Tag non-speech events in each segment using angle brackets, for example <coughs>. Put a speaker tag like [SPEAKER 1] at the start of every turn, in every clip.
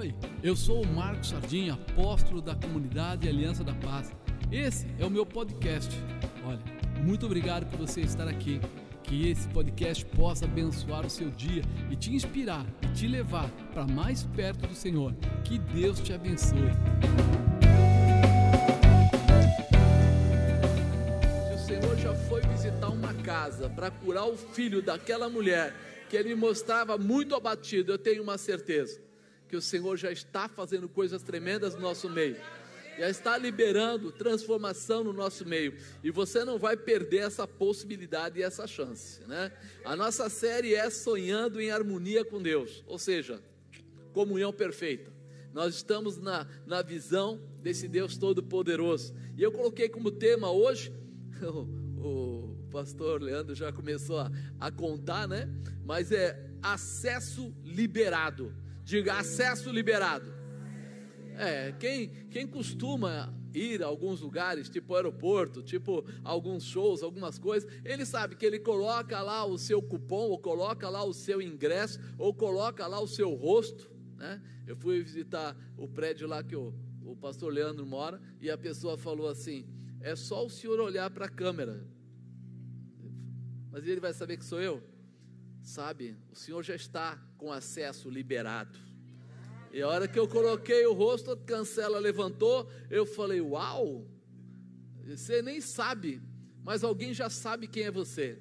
[SPEAKER 1] Oi, eu sou o Marcos Sardinha, apóstolo da comunidade Aliança da Paz. Esse é o meu podcast. Olha, muito obrigado por você estar aqui. Que esse podcast possa abençoar o seu dia e te inspirar e te levar para mais perto do Senhor. Que Deus te abençoe.
[SPEAKER 2] Se o Senhor já foi visitar uma casa para curar o filho daquela mulher que ele mostrava muito abatido, eu tenho uma certeza que o Senhor já está fazendo coisas tremendas no nosso meio. Já está liberando transformação no nosso meio. E você não vai perder essa possibilidade e essa chance. Né? A nossa série é Sonhando em Harmonia com Deus. Ou seja, comunhão perfeita. Nós estamos na, na visão desse Deus Todo-Poderoso. E eu coloquei como tema hoje, <laughs> o, pastor Leandro já começou a, a contar, né? Mas é acesso liberado. Diga acesso liberado. É, quem, quem costuma ir a alguns lugares, tipo aeroporto, tipo alguns shows, algumas coisas, ele sabe que ele coloca lá o seu cupom, ou coloca lá o seu ingresso, ou coloca lá o seu rosto. Né? Eu fui visitar o prédio lá que o, o pastor Leandro mora, e a pessoa falou assim: é só o senhor olhar para a câmera. Mas ele vai saber que sou eu? Sabe, o senhor já está com acesso liberado. E a hora que eu coloquei o rosto, a cancela levantou, eu falei: Uau! Você nem sabe, mas alguém já sabe quem é você.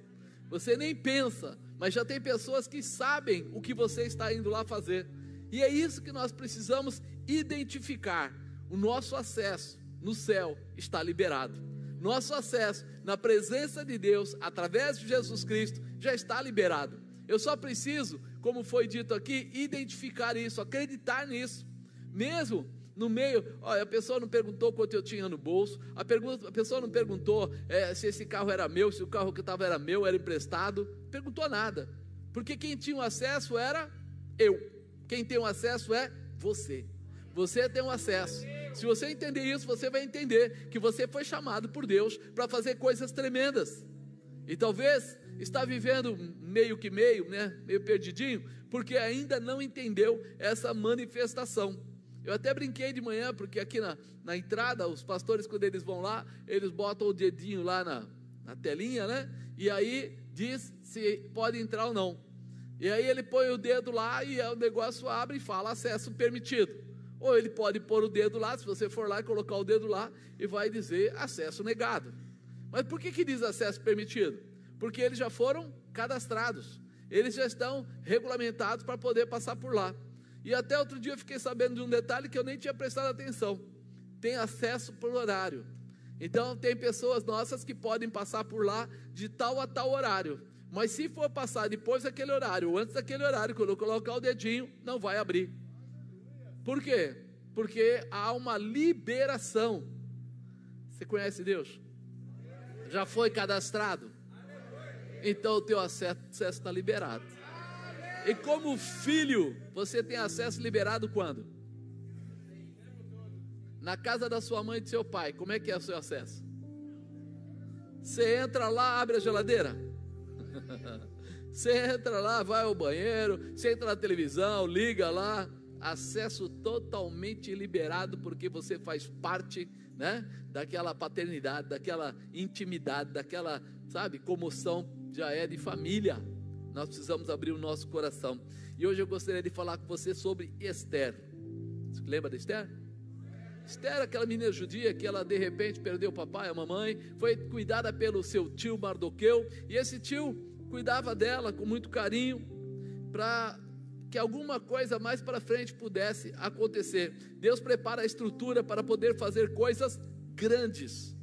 [SPEAKER 2] Você nem pensa, mas já tem pessoas que sabem o que você está indo lá fazer. E é isso que nós precisamos identificar. O nosso acesso no céu está liberado. Nosso acesso na presença de Deus, através de Jesus Cristo, já está liberado. Eu só preciso, como foi dito aqui, identificar isso, acreditar nisso. Mesmo no meio, olha, a pessoa não perguntou quanto eu tinha no bolso, a, pergunta, a pessoa não perguntou é, se esse carro era meu, se o carro que estava era meu, era emprestado, perguntou nada, porque quem tinha o acesso era eu, quem tem o acesso é você, você tem o acesso. Se você entender isso, você vai entender que você foi chamado por Deus para fazer coisas tremendas. E talvez está vivendo meio que meio, né, meio perdidinho, porque ainda não entendeu essa manifestação. Eu até brinquei de manhã, porque aqui na, na entrada, os pastores, quando eles vão lá, eles botam o dedinho lá na, na telinha, né? E aí diz se pode entrar ou não. E aí ele põe o dedo lá e o negócio abre e fala acesso permitido. Ou ele pode pôr o dedo lá, se você for lá e colocar o dedo lá, e vai dizer acesso negado. Mas por que, que diz acesso permitido? porque eles já foram cadastrados, eles já estão regulamentados para poder passar por lá. E até outro dia eu fiquei sabendo de um detalhe que eu nem tinha prestado atenção: tem acesso por horário. Então, tem pessoas nossas que podem passar por lá de tal a tal horário. Mas se for passar depois daquele horário, ou antes daquele horário, quando eu colocar o dedinho, não vai abrir. Por quê? Porque há uma liberação. Você conhece Deus? Já foi cadastrado? então o teu acesso está liberado. E como filho, você tem acesso liberado quando? Na casa da sua mãe e do seu pai, como é que é o seu acesso? Você entra lá, abre a geladeira. <laughs> Você entra lá, vai ao banheiro, você entra na televisão, liga lá, acesso totalmente liberado porque você faz parte, né, daquela paternidade, daquela intimidade, daquela, sabe, comoção já é de família. Nós precisamos abrir o nosso coração. E hoje eu gostaria de falar com você sobre Esther. Você lembra de Esther? Esther, aquela menina judia que ela de repente perdeu o papai a mamãe, foi cuidada pelo seu tio Mardoqueu, e esse tio cuidava dela com muito carinho, para que alguma coisa mais para frente pudesse acontecer. Deus prepara a estrutura para poder fazer coisas grandes.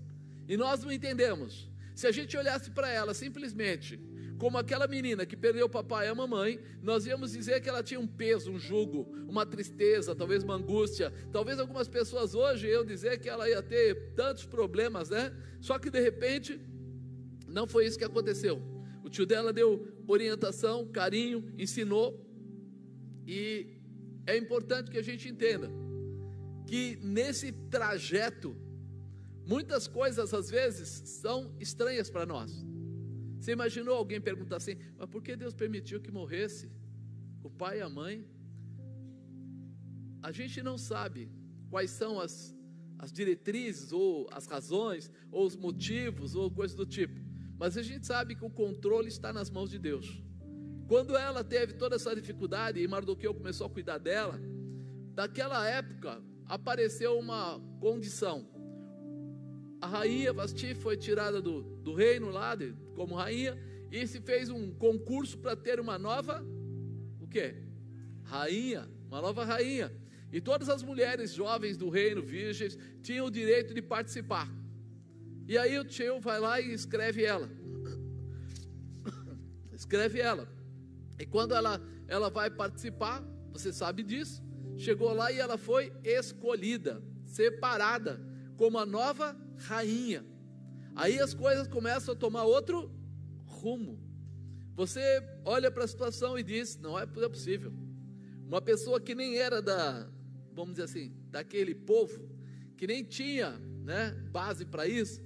[SPEAKER 2] E nós não entendemos. Se a gente olhasse para ela simplesmente como aquela menina que perdeu o papai e a mamãe, nós íamos dizer que ela tinha um peso, um jugo, uma tristeza, talvez uma angústia. Talvez algumas pessoas hoje iam dizer que ela ia ter tantos problemas, né? Só que de repente, não foi isso que aconteceu. O tio dela deu orientação, carinho, ensinou, e é importante que a gente entenda que nesse trajeto Muitas coisas às vezes são estranhas para nós. Você imaginou alguém perguntar assim: mas por que Deus permitiu que morresse o pai e a mãe? a gente não sabe quais são as, as diretrizes, ou as razões, ou os motivos, ou coisas do tipo, mas a gente sabe que o controle está nas mãos de Deus. Quando ela teve toda essa dificuldade e Mardoqueu começou a cuidar dela, daquela época apareceu uma condição. A rainha Vasti foi tirada do, do reino lá de, como rainha e se fez um concurso para ter uma nova o quê? Rainha, uma nova rainha. E todas as mulheres jovens do reino, virgens, tinham o direito de participar. E aí o tio vai lá e escreve ela. <coughs> escreve ela. E quando ela, ela vai participar, você sabe disso, chegou lá e ela foi escolhida, separada, como a nova rainha. Aí as coisas começam a tomar outro rumo. Você olha para a situação e diz: não é possível. Uma pessoa que nem era da, vamos dizer assim, daquele povo, que nem tinha né, base para isso,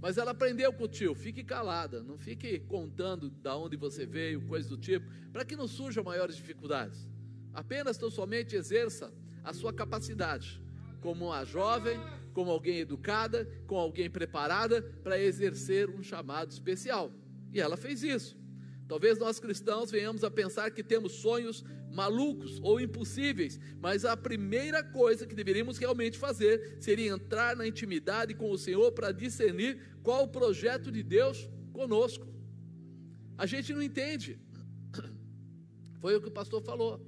[SPEAKER 2] mas ela aprendeu com o tio, fique calada, não fique contando da onde você veio, coisas do tipo, para que não surjam maiores dificuldades. Apenas tão somente exerça a sua capacidade, como uma jovem, como alguém educada, como alguém preparada para exercer um chamado especial. E ela fez isso. Talvez nós cristãos venhamos a pensar que temos sonhos malucos ou impossíveis, mas a primeira coisa que deveríamos realmente fazer seria entrar na intimidade com o Senhor para discernir qual o projeto de Deus conosco. A gente não entende. <coughs> Foi o que o pastor falou.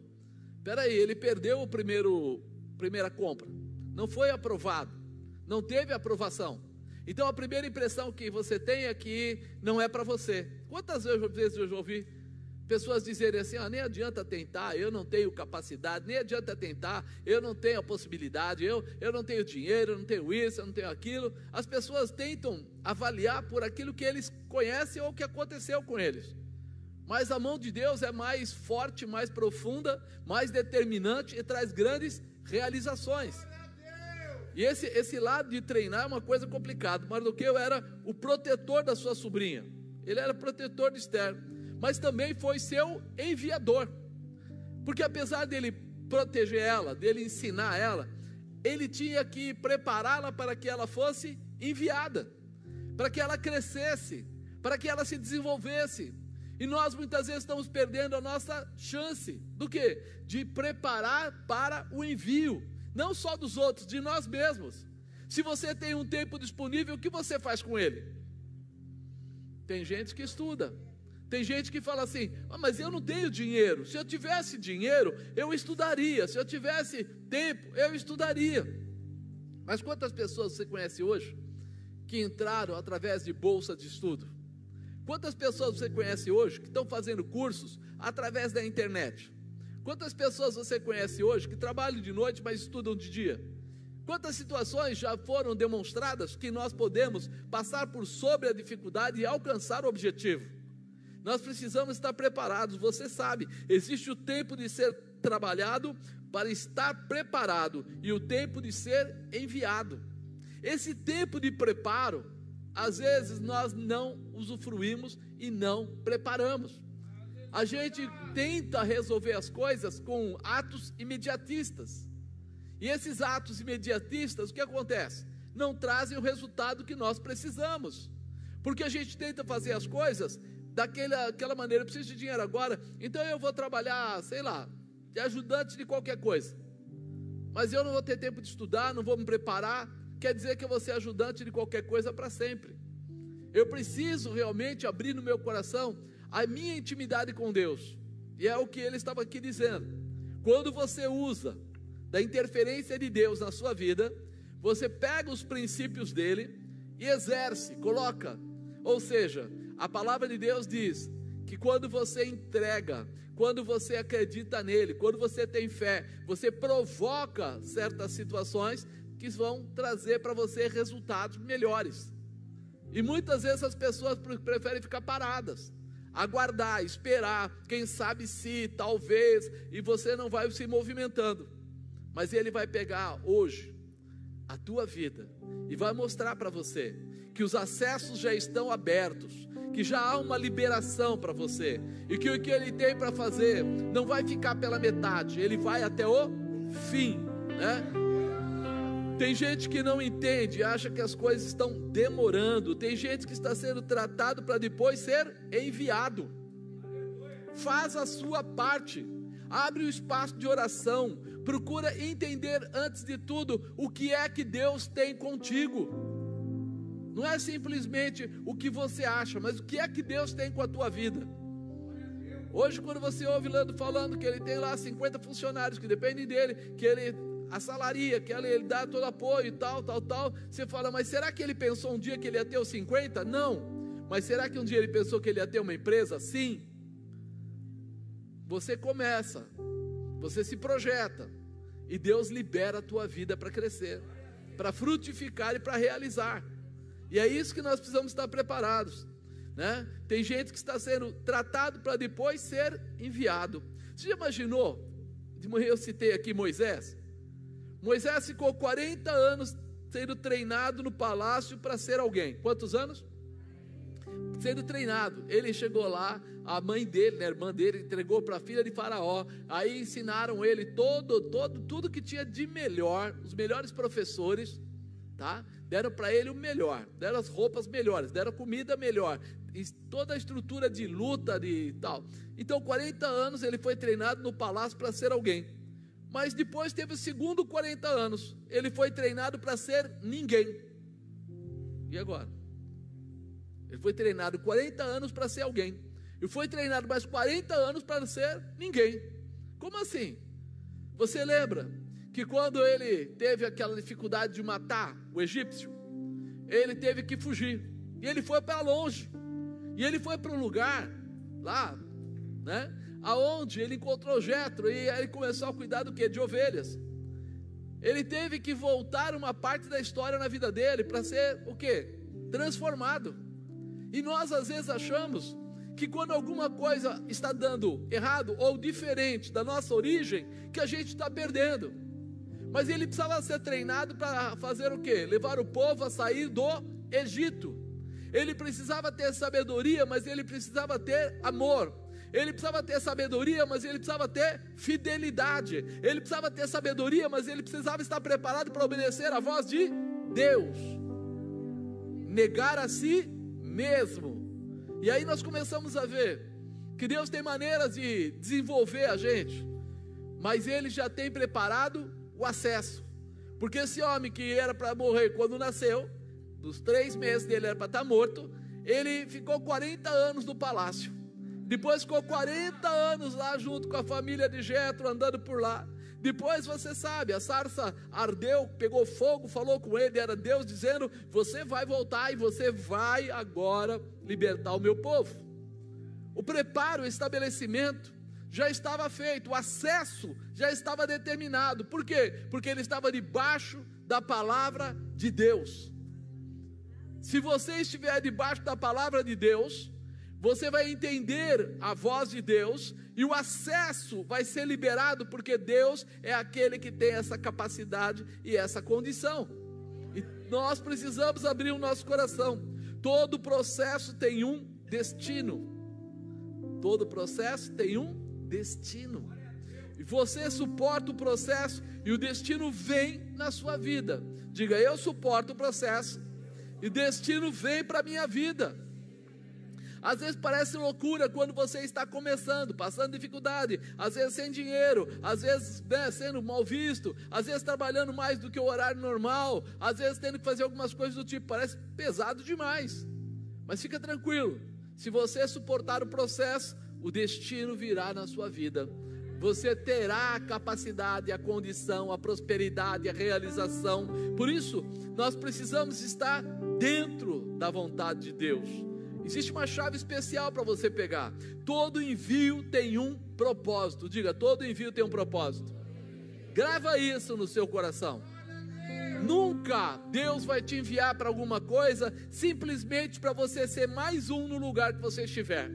[SPEAKER 2] Espera aí, ele perdeu o primeiro primeira compra. Não foi aprovado. Não teve aprovação. Então a primeira impressão que você tem é que não é para você. Quantas vezes eu já ouvi pessoas dizerem assim: ah, nem adianta tentar, eu não tenho capacidade, nem adianta tentar, eu não tenho a possibilidade, eu, eu não tenho dinheiro, eu não tenho isso, eu não tenho aquilo. As pessoas tentam avaliar por aquilo que eles conhecem ou que aconteceu com eles. Mas a mão de Deus é mais forte, mais profunda, mais determinante e traz grandes realizações. E esse, esse lado de treinar é uma coisa complicada. Mardoqueu era o protetor da sua sobrinha. Ele era protetor de Esther, mas também foi seu enviador. Porque apesar dele proteger ela, dele ensinar ela, ele tinha que prepará-la para que ela fosse enviada, para que ela crescesse, para que ela se desenvolvesse. E nós muitas vezes estamos perdendo a nossa chance do que? De preparar para o envio não só dos outros, de nós mesmos. Se você tem um tempo disponível, o que você faz com ele? Tem gente que estuda. Tem gente que fala assim: ah, mas eu não tenho dinheiro. Se eu tivesse dinheiro, eu estudaria. Se eu tivesse tempo, eu estudaria. Mas quantas pessoas você conhece hoje que entraram através de bolsa de estudo? Quantas pessoas você conhece hoje que estão fazendo cursos através da internet? Quantas pessoas você conhece hoje que trabalham de noite, mas estudam de dia? Quantas situações já foram demonstradas que nós podemos passar por sobre a dificuldade e alcançar o objetivo? Nós precisamos estar preparados, você sabe, existe o tempo de ser trabalhado para estar preparado e o tempo de ser enviado. Esse tempo de preparo, às vezes nós não usufruímos e não preparamos a gente tenta resolver as coisas com atos imediatistas. E esses atos imediatistas, o que acontece? Não trazem o resultado que nós precisamos. Porque a gente tenta fazer as coisas daquela aquela maneira, eu preciso de dinheiro agora, então eu vou trabalhar, sei lá, de ajudante de qualquer coisa. Mas eu não vou ter tempo de estudar, não vou me preparar, quer dizer que eu vou ser ajudante de qualquer coisa para sempre. Eu preciso realmente abrir no meu coração a minha intimidade com Deus. E é o que ele estava aqui dizendo. Quando você usa da interferência de Deus na sua vida, você pega os princípios dele e exerce, coloca. Ou seja, a palavra de Deus diz que quando você entrega, quando você acredita nele, quando você tem fé, você provoca certas situações que vão trazer para você resultados melhores. E muitas vezes as pessoas preferem ficar paradas aguardar, esperar, quem sabe se, talvez, e você não vai se movimentando. Mas ele vai pegar hoje a tua vida e vai mostrar para você que os acessos já estão abertos, que já há uma liberação para você e que o que ele tem para fazer não vai ficar pela metade, ele vai até o fim. né? Tem gente que não entende, acha que as coisas estão demorando. Tem gente que está sendo tratado para depois ser enviado. Faz a sua parte. Abre o espaço de oração. Procura entender antes de tudo o que é que Deus tem contigo. Não é simplesmente o que você acha, mas o que é que Deus tem com a tua vida. Hoje, quando você ouve Lando falando que ele tem lá 50 funcionários que dependem dele, que ele assalaria, que ele, ele dá todo apoio e tal, tal, tal, você fala, mas será que ele pensou um dia que ele ia ter os 50? Não. Mas será que um dia ele pensou que ele ia ter uma empresa? Sim. Você começa, você se projeta, e Deus libera a tua vida para crescer, para frutificar e para realizar. E é isso que nós precisamos estar preparados. Né? Tem gente que está sendo tratado para depois ser enviado. Você já imaginou? De manhã eu citei aqui Moisés. Moisés ficou 40 anos sendo treinado no palácio para ser alguém. Quantos anos? Sendo treinado. Ele chegou lá, a mãe dele, né, a irmã dele, entregou para a filha de Faraó. Aí ensinaram ele todo, todo, tudo que tinha de melhor, os melhores professores, tá? deram para ele o melhor, deram as roupas melhores, deram comida melhor, toda a estrutura de luta de tal. Então, 40 anos ele foi treinado no palácio para ser alguém. Mas depois teve o segundo 40 anos, ele foi treinado para ser ninguém. E agora? Ele foi treinado 40 anos para ser alguém. E foi treinado mais 40 anos para ser ninguém. Como assim? Você lembra que quando ele teve aquela dificuldade de matar o egípcio, ele teve que fugir. E ele foi para longe. E ele foi para um lugar lá, né? Aonde ele encontrou Jetro e ele começou a cuidar do que? De ovelhas. Ele teve que voltar uma parte da história na vida dele para ser o que? Transformado. E nós às vezes achamos que quando alguma coisa está dando errado ou diferente da nossa origem, que a gente está perdendo. Mas ele precisava ser treinado para fazer o que? Levar o povo a sair do Egito. Ele precisava ter sabedoria, mas ele precisava ter amor. Ele precisava ter sabedoria, mas ele precisava ter fidelidade. Ele precisava ter sabedoria, mas ele precisava estar preparado para obedecer a voz de Deus. Negar a si mesmo. E aí nós começamos a ver que Deus tem maneiras de desenvolver a gente, mas ele já tem preparado o acesso. Porque esse homem que era para morrer quando nasceu, dos três meses dele era para estar morto, ele ficou 40 anos no palácio. Depois ficou 40 anos lá junto com a família de Jetro, andando por lá. Depois você sabe, a sarça ardeu, pegou fogo, falou com ele, era Deus dizendo: Você vai voltar e você vai agora libertar o meu povo. O preparo, o estabelecimento já estava feito, o acesso já estava determinado. Por quê? Porque ele estava debaixo da palavra de Deus. Se você estiver debaixo da palavra de Deus, você vai entender a voz de Deus e o acesso vai ser liberado, porque Deus é aquele que tem essa capacidade e essa condição. E nós precisamos abrir o nosso coração. Todo processo tem um destino. Todo processo tem um destino. E você suporta o processo e o destino vem na sua vida. Diga, eu suporto o processo e destino vem para a minha vida. Às vezes parece loucura quando você está começando, passando dificuldade, às vezes sem dinheiro, às vezes né, sendo mal visto, às vezes trabalhando mais do que o horário normal, às vezes tendo que fazer algumas coisas do tipo, parece pesado demais. Mas fica tranquilo, se você suportar o processo, o destino virá na sua vida. Você terá a capacidade, a condição, a prosperidade, a realização. Por isso, nós precisamos estar dentro da vontade de Deus. Existe uma chave especial para você pegar. Todo envio tem um propósito. Diga, todo envio tem um propósito. Grava isso no seu coração. Nunca Deus vai te enviar para alguma coisa simplesmente para você ser mais um no lugar que você estiver.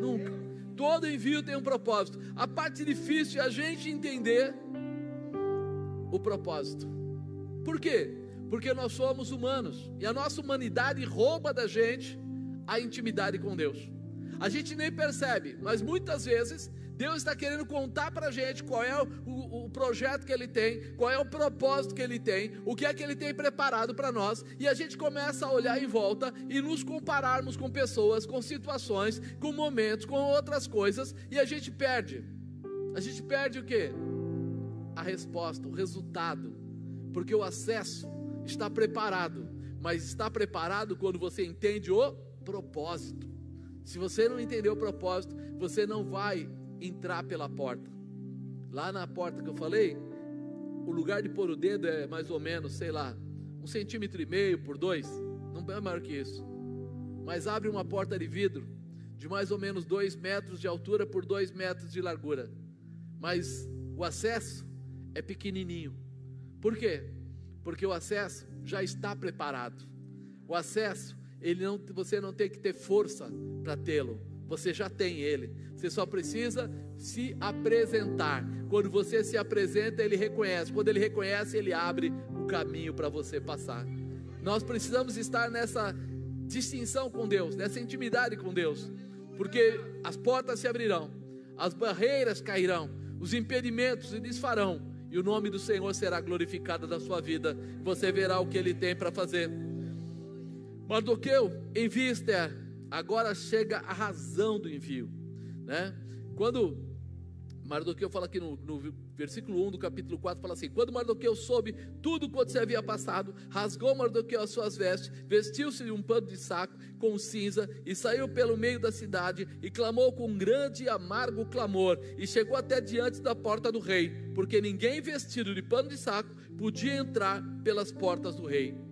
[SPEAKER 2] Nunca. Todo envio tem um propósito. A parte difícil é a gente entender o propósito. Por quê? porque nós somos humanos e a nossa humanidade rouba da gente a intimidade com Deus. A gente nem percebe, mas muitas vezes Deus está querendo contar para a gente qual é o, o, projeto que Ele tem, qual é o propósito que Ele tem, o que é que Ele tem preparado para nós, e a gente começa a olhar em volta e nos compararmos com pessoas, com situações, com momentos, com outras coisas, e a gente perde. A gente perde o que? A resposta, o resultado, porque o acesso está preparado, mas está preparado quando você entende o propósito. Se você não entender o propósito, você não vai entrar pela porta. Lá na porta que eu falei, o lugar de pôr o dedo é mais ou menos, sei lá, um centímetro e meio por dois, não é maior que isso. Mas abre uma porta de vidro de mais ou menos dois metros de altura por dois metros de largura. Mas o acesso é pequenininho. Por quê? Porque o acesso já está preparado. O acesso, ele não, você não tem que ter força para tê-lo. Você já tem ele. Você só precisa se apresentar. Quando você se apresenta, ele reconhece. Quando ele reconhece, ele abre o caminho para você passar. Nós precisamos estar nessa distinção com Deus, nessa intimidade com Deus, porque as portas se abrirão, as barreiras cairão, os impedimentos se desfarão e o nome do Senhor será glorificado na sua vida. Você verá o que ele tem para fazer. Mardoqueu envia Esther agora chega a razão do envio, né? Quando Mardoqueu fala aqui no, no, versículo 1 do capítulo 4, fala assim: Quando Mardoqueu soube tudo quanto se havia passado, rasgou Mardoqueu as suas vestes, vestiu-se de um pano de saco com cinza e saiu pelo meio da cidade e clamou com um grande e amargo clamor e chegou até diante da porta do rei, porque ninguém vestido de pano de saco podia entrar pelas portas do rei.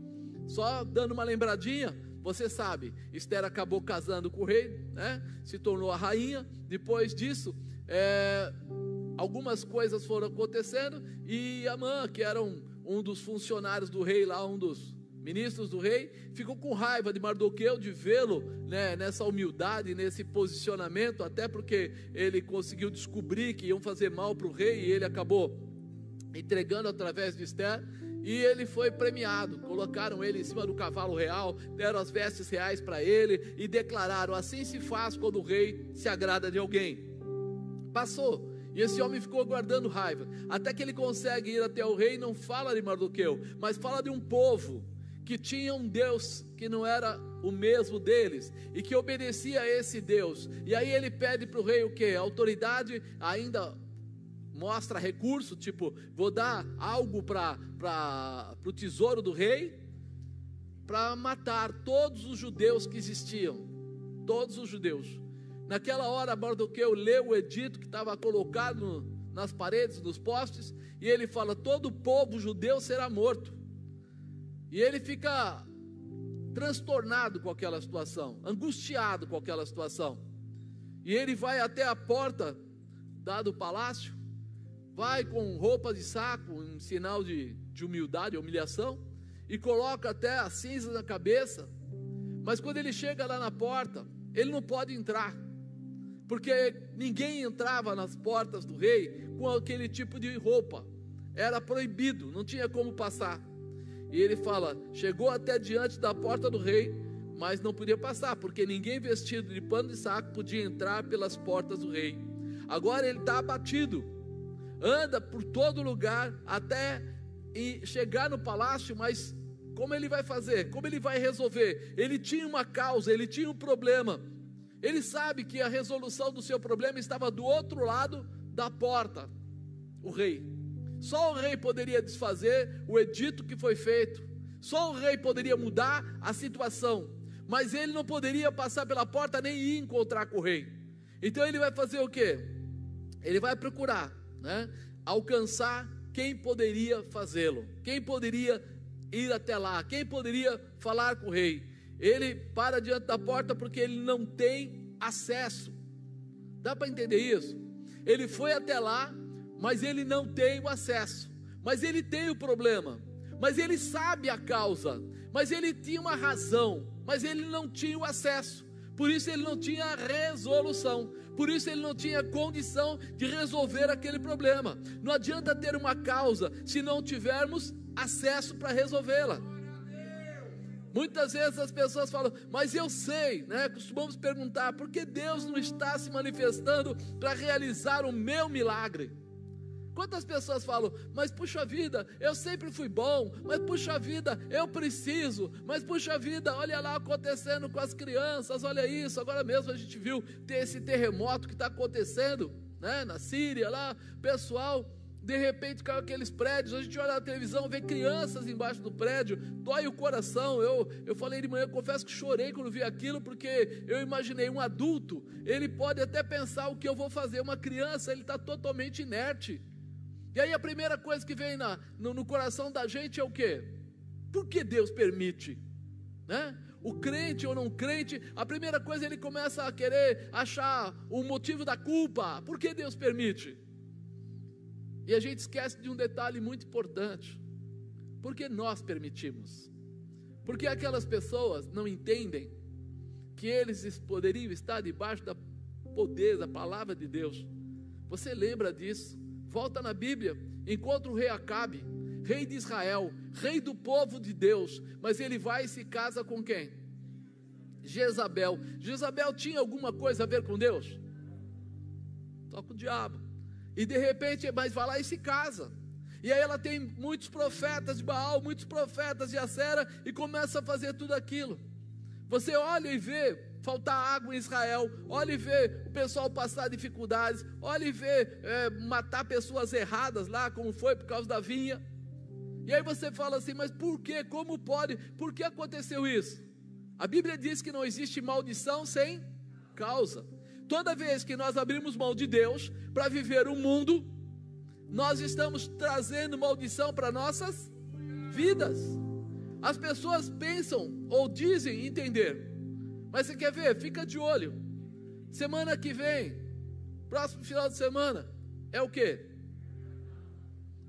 [SPEAKER 2] Só dando uma lembradinha, você sabe, Esther acabou casando com o rei, né? se tornou a rainha. Depois disso, é, algumas coisas foram acontecendo e Amã, que era um, um dos funcionários do rei lá, um dos ministros do rei, ficou com raiva de Mardoqueu de vê-lo né, nessa humildade, nesse posicionamento, até porque ele conseguiu descobrir que iam fazer mal para o rei e ele acabou entregando através de Esther e ele foi premiado. Colocaram ele em cima do cavalo real, deram as vestes reais para ele e declararam: assim se faz quando o rei se agrada de alguém. Passou. E esse homem ficou guardando raiva, até que ele consegue ir até o rei. Não fala de Mardoqueu, mas fala de um povo que tinha um Deus que não era o mesmo deles e que obedecia a esse Deus. E aí ele pede para o rei o que? Autoridade ainda mostra recurso, tipo, vou dar algo para o tesouro do rei, para matar todos os judeus que existiam, todos os judeus. Naquela hora, Mardoqueu leu o edito que estava colocado nas paredes, nos postes, e ele fala: todo o povo judeu será morto. E ele fica transtornado com aquela situação, angustiado com aquela situação. E ele vai até a porta da do palácio vai com roupa de saco, em sinal de, de humildade, humilhação, e coloca até a cinza na cabeça. Mas quando ele chega lá na porta, ele não pode entrar, porque ninguém entrava nas portas do rei com aquele tipo de roupa, era proibido, não tinha como passar. E ele fala: chegou até diante da porta do rei, mas não podia passar, porque ninguém vestido de pano de saco podia entrar pelas portas do rei. Agora ele está abatido, anda por todo lugar até chegar no palácio, mas como ele vai fazer? Como ele vai resolver? Ele tinha uma causa, ele tinha um problema. Ele sabe que a resolução do seu problema estava do outro lado da porta. O rei. Só o rei poderia desfazer o edito que foi feito. Só o rei poderia mudar a situação. Mas ele não poderia passar pela porta nem ir encontrar com o rei. Então ele vai fazer o quê? Ele vai procurar né, alcançar quem poderia fazê-lo, quem poderia ir até lá, quem poderia falar com o rei. Ele para diante da porta porque ele não tem acesso. Dá para entender isso? Ele foi até lá, mas ele não tem o acesso. Mas ele tem o problema. Mas ele sabe a causa. Mas ele tinha uma razão. Mas ele não tinha o acesso. Por isso ele não tinha resolução. Por isso ele não tinha condição de resolver aquele problema. Não adianta ter uma causa se não tivermos acesso para resolvê-la. Muitas vezes as pessoas falam, mas eu sei, né? Costumamos perguntar, por que Deus não está se manifestando para realizar o meu milagre? Quantas pessoas falam, mas puxa vida, eu sempre fui bom, mas puxa vida, eu preciso, mas puxa vida, olha lá acontecendo com as crianças, olha isso, agora mesmo a gente viu ter esse terremoto que está acontecendo, né, na Síria lá, pessoal de repente caiu aqueles prédios, a gente olha na televisão, vê crianças embaixo do prédio, dói o coração. Eu, eu falei de manhã, confesso que chorei quando vi aquilo, porque eu imaginei um adulto, ele pode até pensar o que eu vou fazer. Uma criança, ele está totalmente inerte. E aí a primeira coisa que vem na, no, no coração da gente é o quê? Por que Deus permite? Né? O crente ou não crente, a primeira coisa ele começa a querer achar o motivo da culpa. Por que Deus permite? E a gente esquece de um detalhe muito importante. Porque nós permitimos. Porque aquelas pessoas não entendem que eles poderiam estar debaixo da poder da palavra de Deus. Você lembra disso? Volta na Bíblia, encontra o rei Acabe, rei de Israel, rei do povo de Deus, mas ele vai e se casa com quem? Jezabel. Jezabel tinha alguma coisa a ver com Deus? Toca o diabo. E de repente, mas vai lá e se casa. E aí ela tem muitos profetas de Baal, muitos profetas de Acera e começa a fazer tudo aquilo. Você olha e vê faltar água em Israel, olha e vê o pessoal passar dificuldades, olha e vê é, matar pessoas erradas lá, como foi por causa da vinha. E aí você fala assim, mas por que? Como pode? Por que aconteceu isso? A Bíblia diz que não existe maldição sem causa. Toda vez que nós abrimos mão de Deus para viver o um mundo, nós estamos trazendo maldição para nossas vidas. As pessoas pensam ou dizem entender, mas você quer ver? Fica de olho. Semana que vem, próximo final de semana, é o que?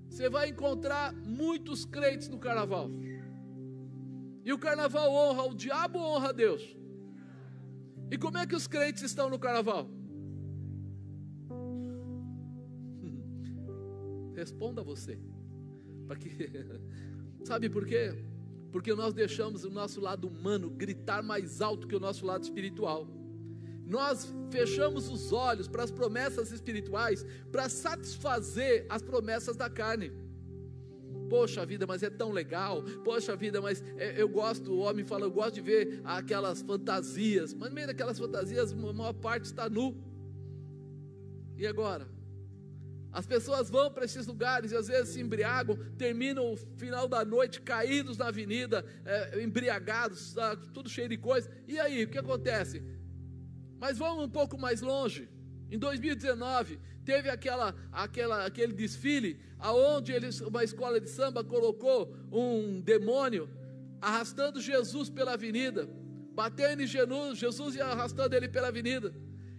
[SPEAKER 2] Você vai encontrar muitos crentes no carnaval. E o carnaval honra o diabo ou honra a Deus? E como é que os crentes estão no carnaval? <laughs> Responda você. Para que <laughs> Sabe por quê? Porque nós deixamos o nosso lado humano gritar mais alto que o nosso lado espiritual. Nós fechamos os olhos para as promessas espirituais para satisfazer as promessas da carne. Poxa vida, mas é tão legal. Poxa vida, mas é, eu gosto, o homem fala, eu gosto de ver aquelas fantasias. Mas no meio daquelas fantasias, a maior parte está nu. E agora? As pessoas vão para esses lugares e às vezes se embriagam, terminam o final da noite caídos na avenida, é, embriagados, tá, tudo cheio de coisa. E aí, o que acontece? Mas vamos um pouco mais longe. Em 2019, teve aquela, aquela, aquele desfile aonde eles, uma escola de samba colocou um demônio arrastando Jesus pela avenida, batendo em Jesus, Jesus e arrastando ele pela avenida.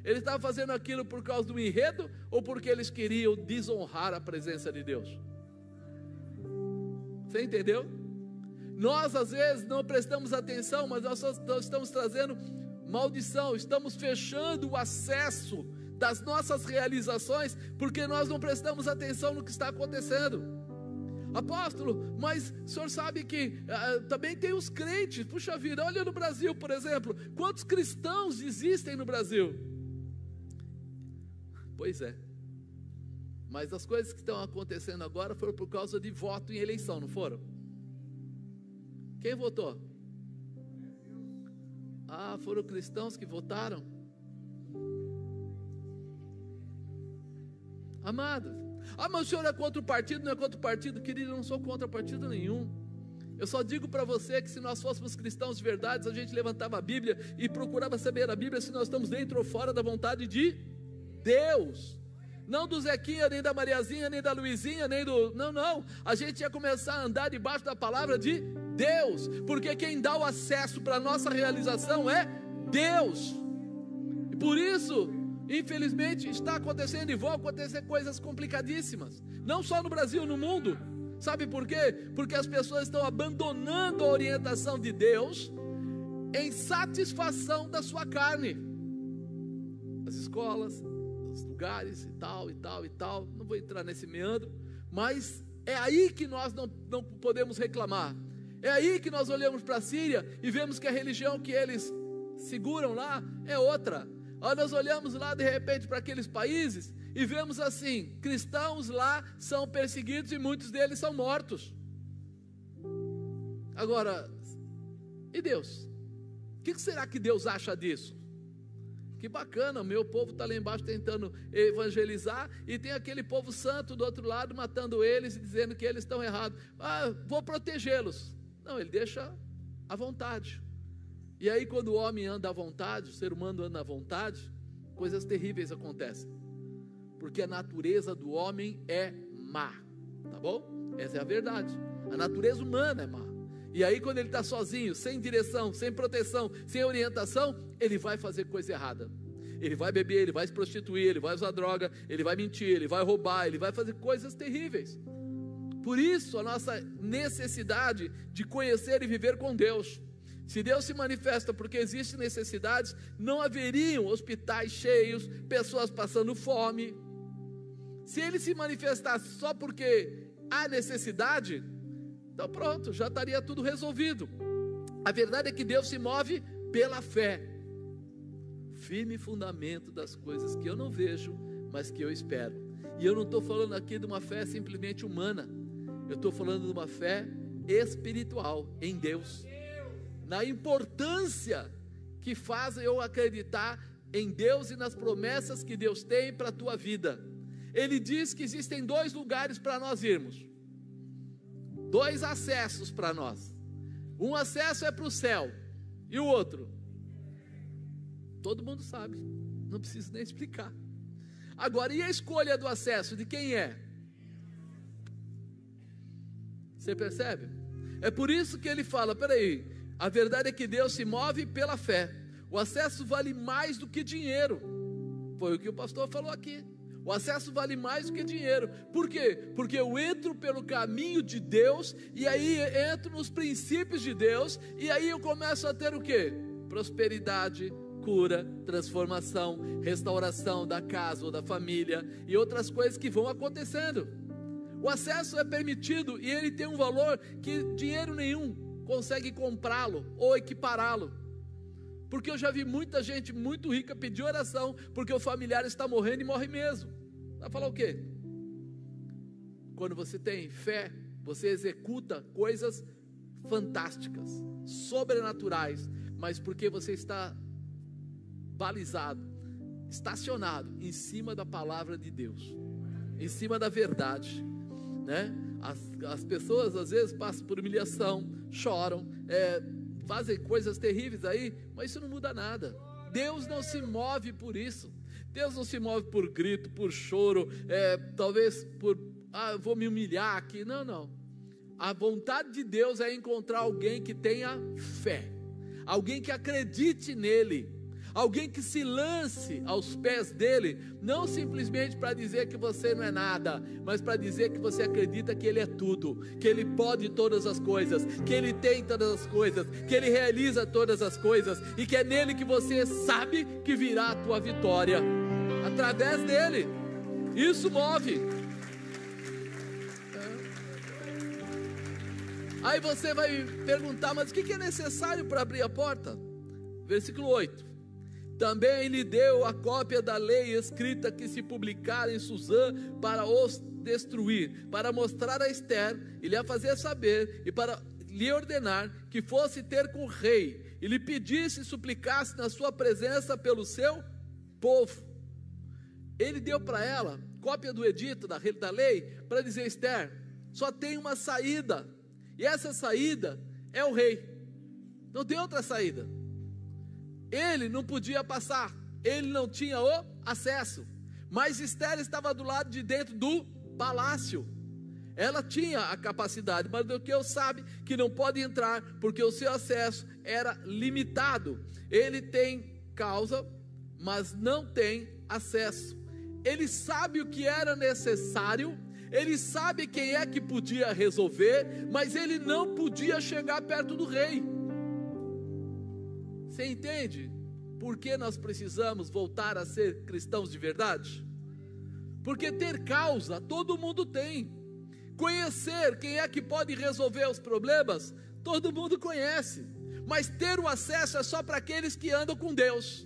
[SPEAKER 2] Ele estava fazendo aquilo por causa do enredo ou porque eles queriam desonrar a presença de Deus? Você entendeu? Nós às vezes não prestamos atenção, mas nós estamos trazendo maldição, estamos fechando o acesso das nossas realizações, porque nós não prestamos atenção no que está acontecendo. Apóstolo, mas o senhor sabe que uh, também tem os crentes, puxa vida, olha no Brasil, por exemplo, quantos cristãos existem no Brasil? Pois é, mas as coisas que estão acontecendo agora foram por causa de voto em eleição, não foram? Quem votou? Ah, foram cristãos que votaram? Amados, ah, mas o senhor é contra o partido, não é contra o partido? Querido, eu não sou contra partido nenhum. Eu só digo para você que se nós fôssemos cristãos de verdade, a gente levantava a Bíblia e procurava saber a Bíblia se nós estamos dentro ou fora da vontade de Deus. Não do Zequinha, nem da Mariazinha, nem da Luizinha, nem do. Não, não. A gente ia começar a andar debaixo da palavra de Deus. Porque quem dá o acesso para a nossa realização é Deus. E por isso, Infelizmente está acontecendo e vão acontecer coisas complicadíssimas, não só no Brasil, no mundo. Sabe por quê? Porque as pessoas estão abandonando a orientação de Deus em satisfação da sua carne. As escolas, os lugares e tal, e tal, e tal. Não vou entrar nesse meandro, mas é aí que nós não, não podemos reclamar. É aí que nós olhamos para a Síria e vemos que a religião que eles seguram lá é outra. Aí nós olhamos lá de repente para aqueles países e vemos assim: cristãos lá são perseguidos e muitos deles são mortos. Agora, e Deus? O que será que Deus acha disso? Que bacana, o meu povo está lá embaixo tentando evangelizar e tem aquele povo santo do outro lado matando eles e dizendo que eles estão errados. Ah, vou protegê-los. Não, ele deixa à vontade. E aí, quando o homem anda à vontade, o ser humano anda à vontade, coisas terríveis acontecem. Porque a natureza do homem é má, tá bom? Essa é a verdade. A natureza humana é má. E aí, quando ele está sozinho, sem direção, sem proteção, sem orientação, ele vai fazer coisa errada. Ele vai beber, ele vai se prostituir, ele vai usar droga, ele vai mentir, ele vai roubar, ele vai fazer coisas terríveis. Por isso, a nossa necessidade de conhecer e viver com Deus. Se Deus se manifesta porque existem necessidades, não haveriam hospitais cheios, pessoas passando fome. Se ele se manifestasse só porque há necessidade, então pronto, já estaria tudo resolvido. A verdade é que Deus se move pela fé. Firme fundamento das coisas que eu não vejo, mas que eu espero. E eu não estou falando aqui de uma fé simplesmente humana. Eu estou falando de uma fé espiritual em Deus. Na importância que faz eu acreditar em Deus e nas promessas que Deus tem para a tua vida. Ele diz que existem dois lugares para nós irmos dois acessos para nós. Um acesso é para o céu e o outro. Todo mundo sabe, não preciso nem explicar. Agora, e a escolha do acesso de quem é? Você percebe? É por isso que ele fala: peraí, a verdade é que Deus se move pela fé. O acesso vale mais do que dinheiro. Foi o que o pastor falou aqui. O acesso vale mais do que dinheiro. Por quê? Porque eu entro pelo caminho de Deus e aí entro nos princípios de Deus e aí eu começo a ter o quê? Prosperidade, cura, transformação, restauração da casa ou da família e outras coisas que vão acontecendo. O acesso é permitido e ele tem um valor que dinheiro nenhum consegue comprá-lo ou equipará-lo. Porque eu já vi muita gente muito rica pedir oração porque o familiar está morrendo e morre mesmo. Vai falar o quê? Quando você tem fé, você executa coisas fantásticas, sobrenaturais, mas porque você está balizado, estacionado em cima da palavra de Deus, em cima da verdade, né? As, as pessoas às vezes passam por humilhação, choram, é, fazem coisas terríveis aí, mas isso não muda nada. Deus não se move por isso. Deus não se move por grito, por choro, é, talvez por, ah, vou me humilhar aqui. Não, não. A vontade de Deus é encontrar alguém que tenha fé, alguém que acredite nele, alguém que se lance aos pés dele, não simplesmente para dizer que você não é nada, mas para dizer que você acredita que ele é tudo, que ele pode todas as coisas, que ele tem todas as coisas, que ele realiza todas as coisas e que é nele que você sabe que virá a tua vitória através dele. Isso move. Aí você vai perguntar, mas o que é necessário para abrir a porta? Versículo 8. Também lhe deu a cópia da lei escrita que se publicara em Suzã para os destruir, para mostrar a Esther e lhe a fazer saber, e para lhe ordenar que fosse ter com o rei, e lhe pedisse e suplicasse na sua presença pelo seu povo. Ele deu para ela cópia do edito, da, da lei, para dizer: Esther, só tem uma saída, e essa saída é o rei, não tem outra saída. Ele não podia passar, ele não tinha o acesso. Mas Esther estava do lado de dentro do palácio. Ela tinha a capacidade, mas do que eu sabe que não pode entrar, porque o seu acesso era limitado. Ele tem causa, mas não tem acesso. Ele sabe o que era necessário, ele sabe quem é que podia resolver, mas ele não podia chegar perto do rei. Você entende por que nós precisamos voltar a ser cristãos de verdade? Porque ter causa todo mundo tem. Conhecer quem é que pode resolver os problemas, todo mundo conhece. Mas ter o acesso é só para aqueles que andam com Deus,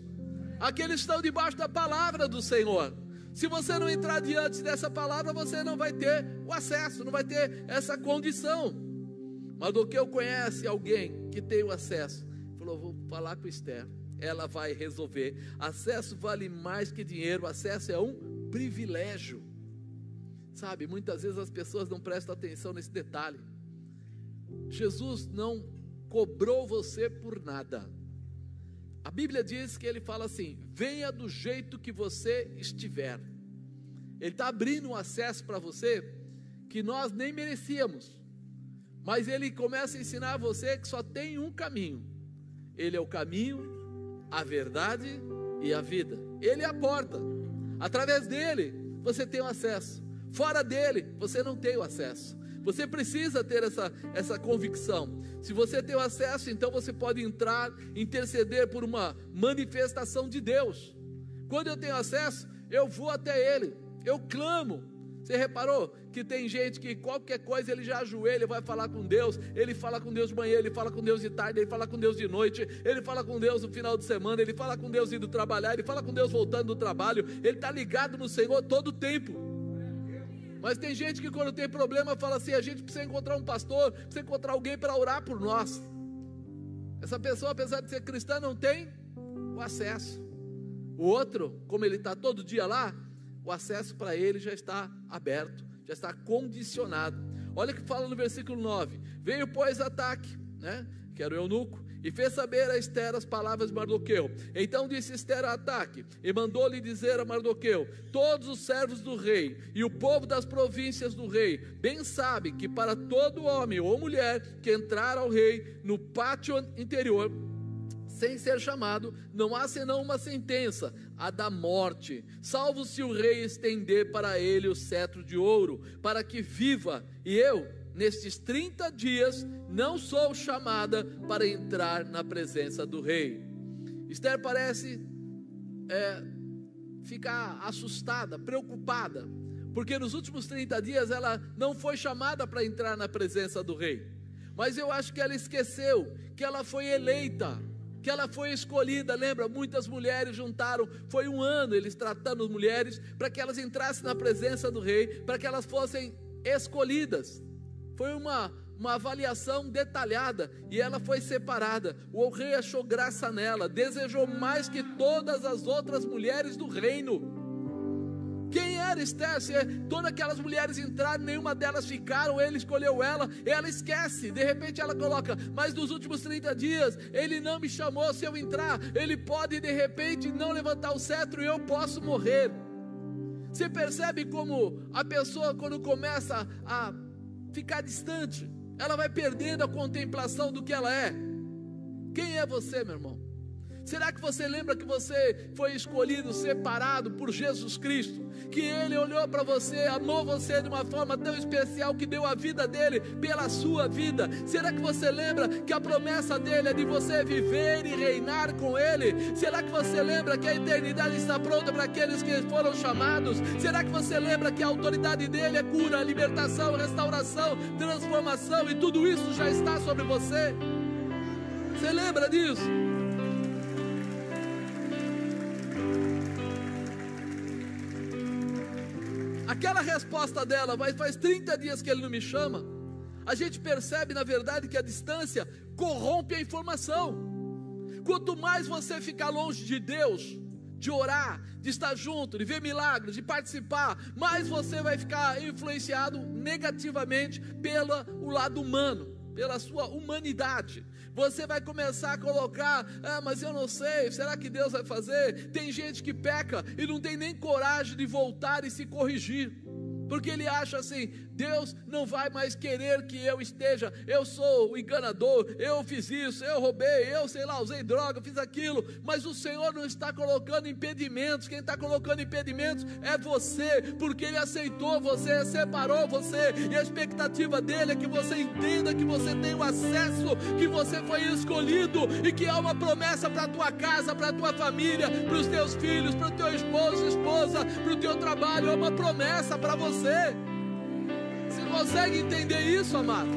[SPEAKER 2] aqueles que estão debaixo da palavra do Senhor. Se você não entrar diante dessa palavra, você não vai ter o acesso, não vai ter essa condição. Mas do que eu conhece alguém que tem o acesso, falou: vou falar com Esther, ela vai resolver. Acesso vale mais que dinheiro, acesso é um privilégio. Sabe, muitas vezes as pessoas não prestam atenção nesse detalhe. Jesus não cobrou você por nada. A Bíblia diz que ele fala assim: venha do jeito que você estiver. Ele está abrindo um acesso para você que nós nem merecíamos. Mas ele começa a ensinar a você que só tem um caminho. Ele é o caminho, a verdade e a vida. Ele é a porta. Através dele você tem o acesso. Fora dele você não tem o acesso. Você precisa ter essa, essa convicção. Se você tem o acesso, então você pode entrar, interceder por uma manifestação de Deus. Quando eu tenho acesso, eu vou até Ele, eu clamo. Você reparou que tem gente que qualquer coisa ele já ajoelha, vai falar com Deus, ele fala com Deus de manhã, ele fala com Deus de tarde, ele fala com Deus de noite, ele fala com Deus no final de semana, ele fala com Deus indo trabalhar, ele fala com Deus voltando do trabalho, ele está ligado no Senhor todo o tempo. Mas tem gente que quando tem problema fala assim: a gente precisa encontrar um pastor, precisa encontrar alguém para orar por nós. Essa pessoa, apesar de ser cristã, não tem o acesso. O outro, como ele está todo dia lá, o acesso para ele já está aberto, já está condicionado. Olha o que fala no versículo 9: Veio, pois, ataque, né? Que era o eunuco, e fez saber a Esther as palavras de Mardoqueu. Então disse Esther a ataque, e mandou-lhe dizer a Mardoqueu: Todos os servos do rei e o povo das províncias do rei bem sabem que para todo homem ou mulher que entrar ao rei no pátio interior, sem ser chamado, não há senão uma sentença, a da morte, salvo se o rei estender para ele o cetro de ouro, para que viva, e eu nestes 30 dias, não sou chamada para entrar na presença do rei. Esther parece é, ficar assustada, preocupada, porque nos últimos 30 dias ela não foi chamada para entrar na presença do rei. Mas eu acho que ela esqueceu que ela foi eleita, que ela foi escolhida. Lembra? Muitas mulheres juntaram, foi um ano eles tratando as mulheres para que elas entrassem na presença do rei, para que elas fossem escolhidas. Foi uma, uma avaliação detalhada e ela foi separada. O rei achou graça nela, desejou mais que todas as outras mulheres do reino. Era Esther? Se todas aquelas mulheres entraram, nenhuma delas ficaram, ele escolheu ela, ela esquece. De repente ela coloca, mas nos últimos 30 dias, ele não me chamou. Se eu entrar, ele pode de repente não levantar o cetro e eu posso morrer. Você percebe como a pessoa, quando começa a ficar distante, ela vai perdendo a contemplação do que ela é. Quem é você, meu irmão? Será que você lembra que você foi escolhido, separado por Jesus Cristo? Que Ele olhou para você, amou você de uma forma tão especial que deu a vida dele pela sua vida? Será que você lembra que a promessa dele é de você viver e reinar com Ele? Será que você lembra que a eternidade está pronta para aqueles que foram chamados? Será que você lembra que a autoridade dele é cura, libertação, restauração, transformação e tudo isso já está sobre você? Você lembra disso? Aquela resposta dela, mas faz 30 dias que ele não me chama. A gente percebe, na verdade, que a distância corrompe a informação. Quanto mais você ficar longe de Deus, de orar, de estar junto, de ver milagres, de participar, mais você vai ficar influenciado negativamente pelo lado humano, pela sua humanidade. Você vai começar a colocar, ah, mas eu não sei, será que Deus vai fazer? Tem gente que peca e não tem nem coragem de voltar e se corrigir porque ele acha assim: Deus não vai mais querer que eu esteja, eu sou o enganador, eu fiz isso, eu roubei, eu sei lá, usei droga, fiz aquilo, mas o Senhor não está colocando impedimentos, quem está colocando impedimentos é você, porque Ele aceitou você, separou você, e a expectativa dele é que você entenda que você tem o acesso, que você foi escolhido e que há uma promessa para a tua casa, para a tua família, para os teus filhos, para o teu esposo, esposa, para o teu trabalho, há uma promessa para você você. Você consegue entender isso, amado?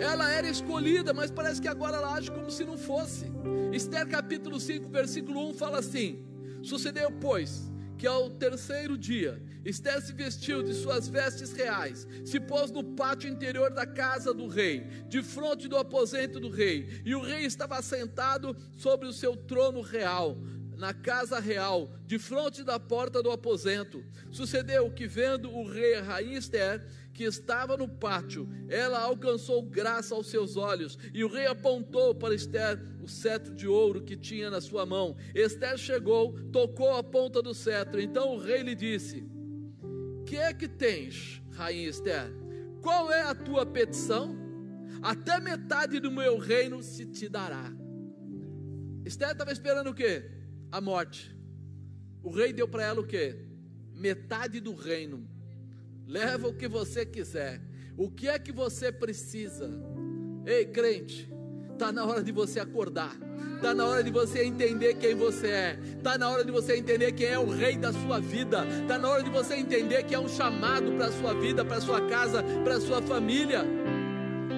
[SPEAKER 2] Ela era escolhida, mas parece que agora ela age como se não fosse. Esther capítulo 5, versículo 1 fala assim: Sucedeu, pois, que ao terceiro dia Esther se vestiu de suas vestes reais, se pôs no pátio interior da casa do rei, de frente do aposento do rei, e o rei estava sentado sobre o seu trono real na casa real, de frente da porta do aposento. Sucedeu que, vendo o rei a rainha Esther, que estava no pátio, ela alcançou graça aos seus olhos, e o rei apontou para Esther o cetro de ouro que tinha na sua mão. Esther chegou, tocou a ponta do cetro, então o rei lhe disse: Que é que tens, rainha Esther? Qual é a tua petição? Até metade do meu reino se te dará. Esther estava esperando o quê? A morte. O rei deu para ela o quê? Metade do reino. Leva o que você quiser. O que é que você precisa? Ei, crente, está na hora de você acordar. Está na hora de você entender quem você é. Está na hora de você entender quem é o rei da sua vida. Está na hora de você entender que é um chamado para a sua vida, para a sua casa, para a sua família.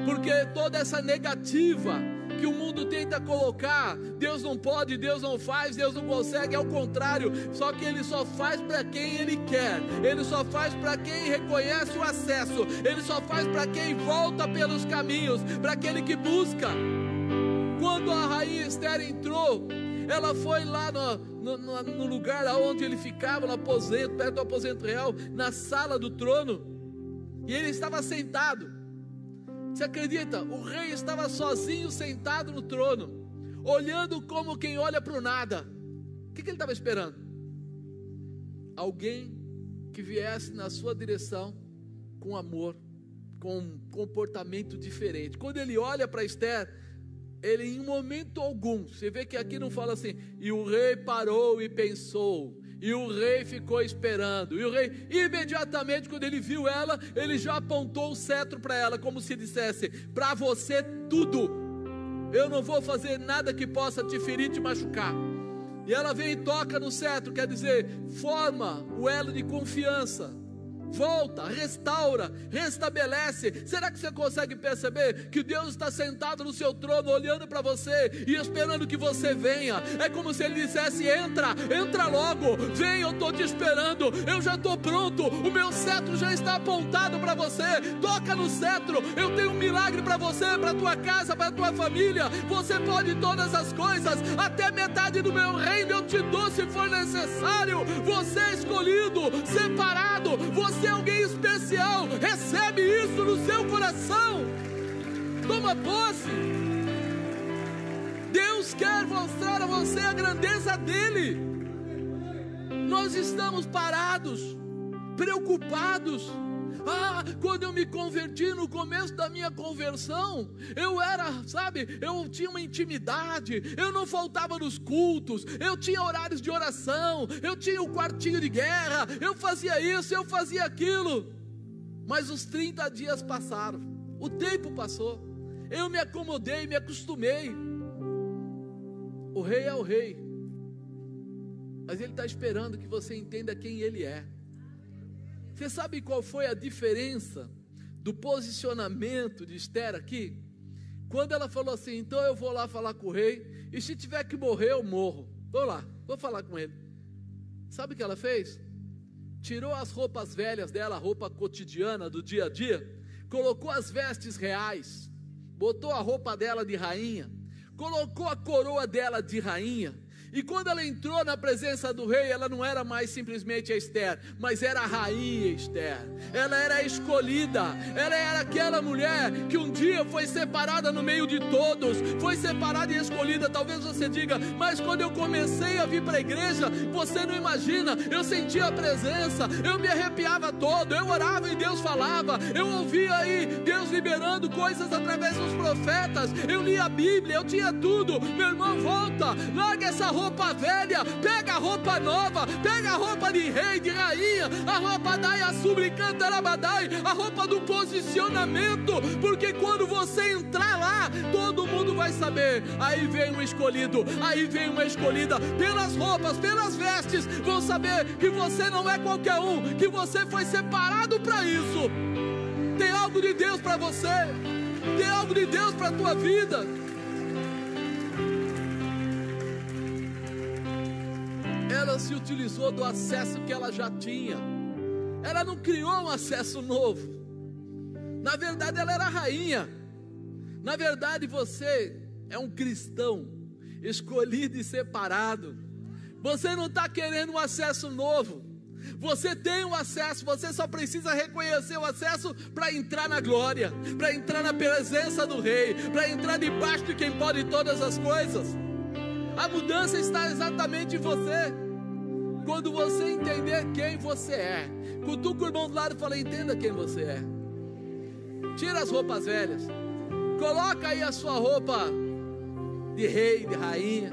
[SPEAKER 2] Porque toda essa negativa que o mundo tenta colocar. Deus não pode, Deus não faz, Deus não consegue, é o contrário. Só que Ele só faz para quem Ele quer, Ele só faz para quem reconhece o acesso, Ele só faz para quem volta pelos caminhos, para aquele que busca. Quando a rainha Esther entrou, ela foi lá no, no, no lugar onde ele ficava, no aposento, perto do aposento real, na sala do trono, e ele estava sentado. Você acredita? O rei estava sozinho sentado no trono, olhando como quem olha para o nada. O que, que ele estava esperando? Alguém que viesse na sua direção com amor, com um comportamento diferente. Quando ele olha para Esther, ele em momento algum, você vê que aqui não fala assim, e o rei parou e pensou, e o rei ficou esperando. E o rei, imediatamente, quando ele viu ela, ele já apontou o cetro para ela, como se dissesse: Para você, tudo. Eu não vou fazer nada que possa te ferir, te machucar. E ela vem e toca no cetro, quer dizer, forma o elo de confiança volta, restaura, restabelece. Será que você consegue perceber que Deus está sentado no seu trono, olhando para você e esperando que você venha? É como se Ele dissesse: entra, entra logo, vem, eu estou te esperando, eu já estou pronto, o meu cetro já está apontado para você. Toca no cetro, eu tenho um milagre para você, para tua casa, para tua família. Você pode todas as coisas, até metade do meu reino eu te dou se for necessário. Você é escolhido, separado, você você é alguém especial, recebe isso no seu coração. Toma posse. Deus quer mostrar a você a grandeza dele. Nós estamos parados, preocupados. Ah, quando eu me converti no começo da minha conversão, eu era, sabe, eu tinha uma intimidade, eu não faltava nos cultos, eu tinha horários de oração, eu tinha o um quartinho de guerra, eu fazia isso, eu fazia aquilo. Mas os 30 dias passaram, o tempo passou, eu me acomodei, me acostumei. O rei é o rei, mas ele está esperando que você entenda quem ele é. Você sabe qual foi a diferença do posicionamento de Esther aqui? Quando ela falou assim: então eu vou lá falar com o rei, e se tiver que morrer, eu morro. Vou lá, vou falar com ele. Sabe o que ela fez? Tirou as roupas velhas dela, a roupa cotidiana do dia a dia, colocou as vestes reais, botou a roupa dela de rainha, colocou a coroa dela de rainha, e quando ela entrou na presença do rei, ela não era mais simplesmente a Esther, mas era a rainha Esther. Ela era a escolhida, ela era aquela mulher que um dia foi separada no meio de todos, foi separada e escolhida. Talvez você diga, mas quando eu comecei a vir para a igreja, você não imagina, eu sentia a presença, eu me arrepiava todo, eu orava e Deus falava, eu ouvia aí Deus liberando coisas através dos profetas, eu lia a Bíblia, eu tinha tudo. Meu irmão, volta, larga essa roupa roupa velha, pega a roupa nova, pega a roupa de rei, de rainha, a roupa da Yasubicanta Rabadai, a roupa do posicionamento, porque quando você entrar lá, todo mundo vai saber. Aí vem um escolhido, aí vem uma escolhida, pelas roupas, pelas vestes, vão saber que você não é qualquer um, que você foi separado para isso. Tem algo de Deus para você. Tem algo de Deus para a tua vida. Ela se utilizou do acesso que ela já tinha. Ela não criou um acesso novo. Na verdade, ela era rainha. Na verdade, você é um cristão escolhido e separado. Você não está querendo um acesso novo. Você tem o acesso, você só precisa reconhecer o acesso para entrar na glória, para entrar na presença do Rei, para entrar debaixo de quem pode todas as coisas. A mudança está exatamente em você. Quando você entender quem você é, cutuca o irmão do lado e fala: entenda quem você é. Tira as roupas velhas, coloca aí a sua roupa de rei, de rainha.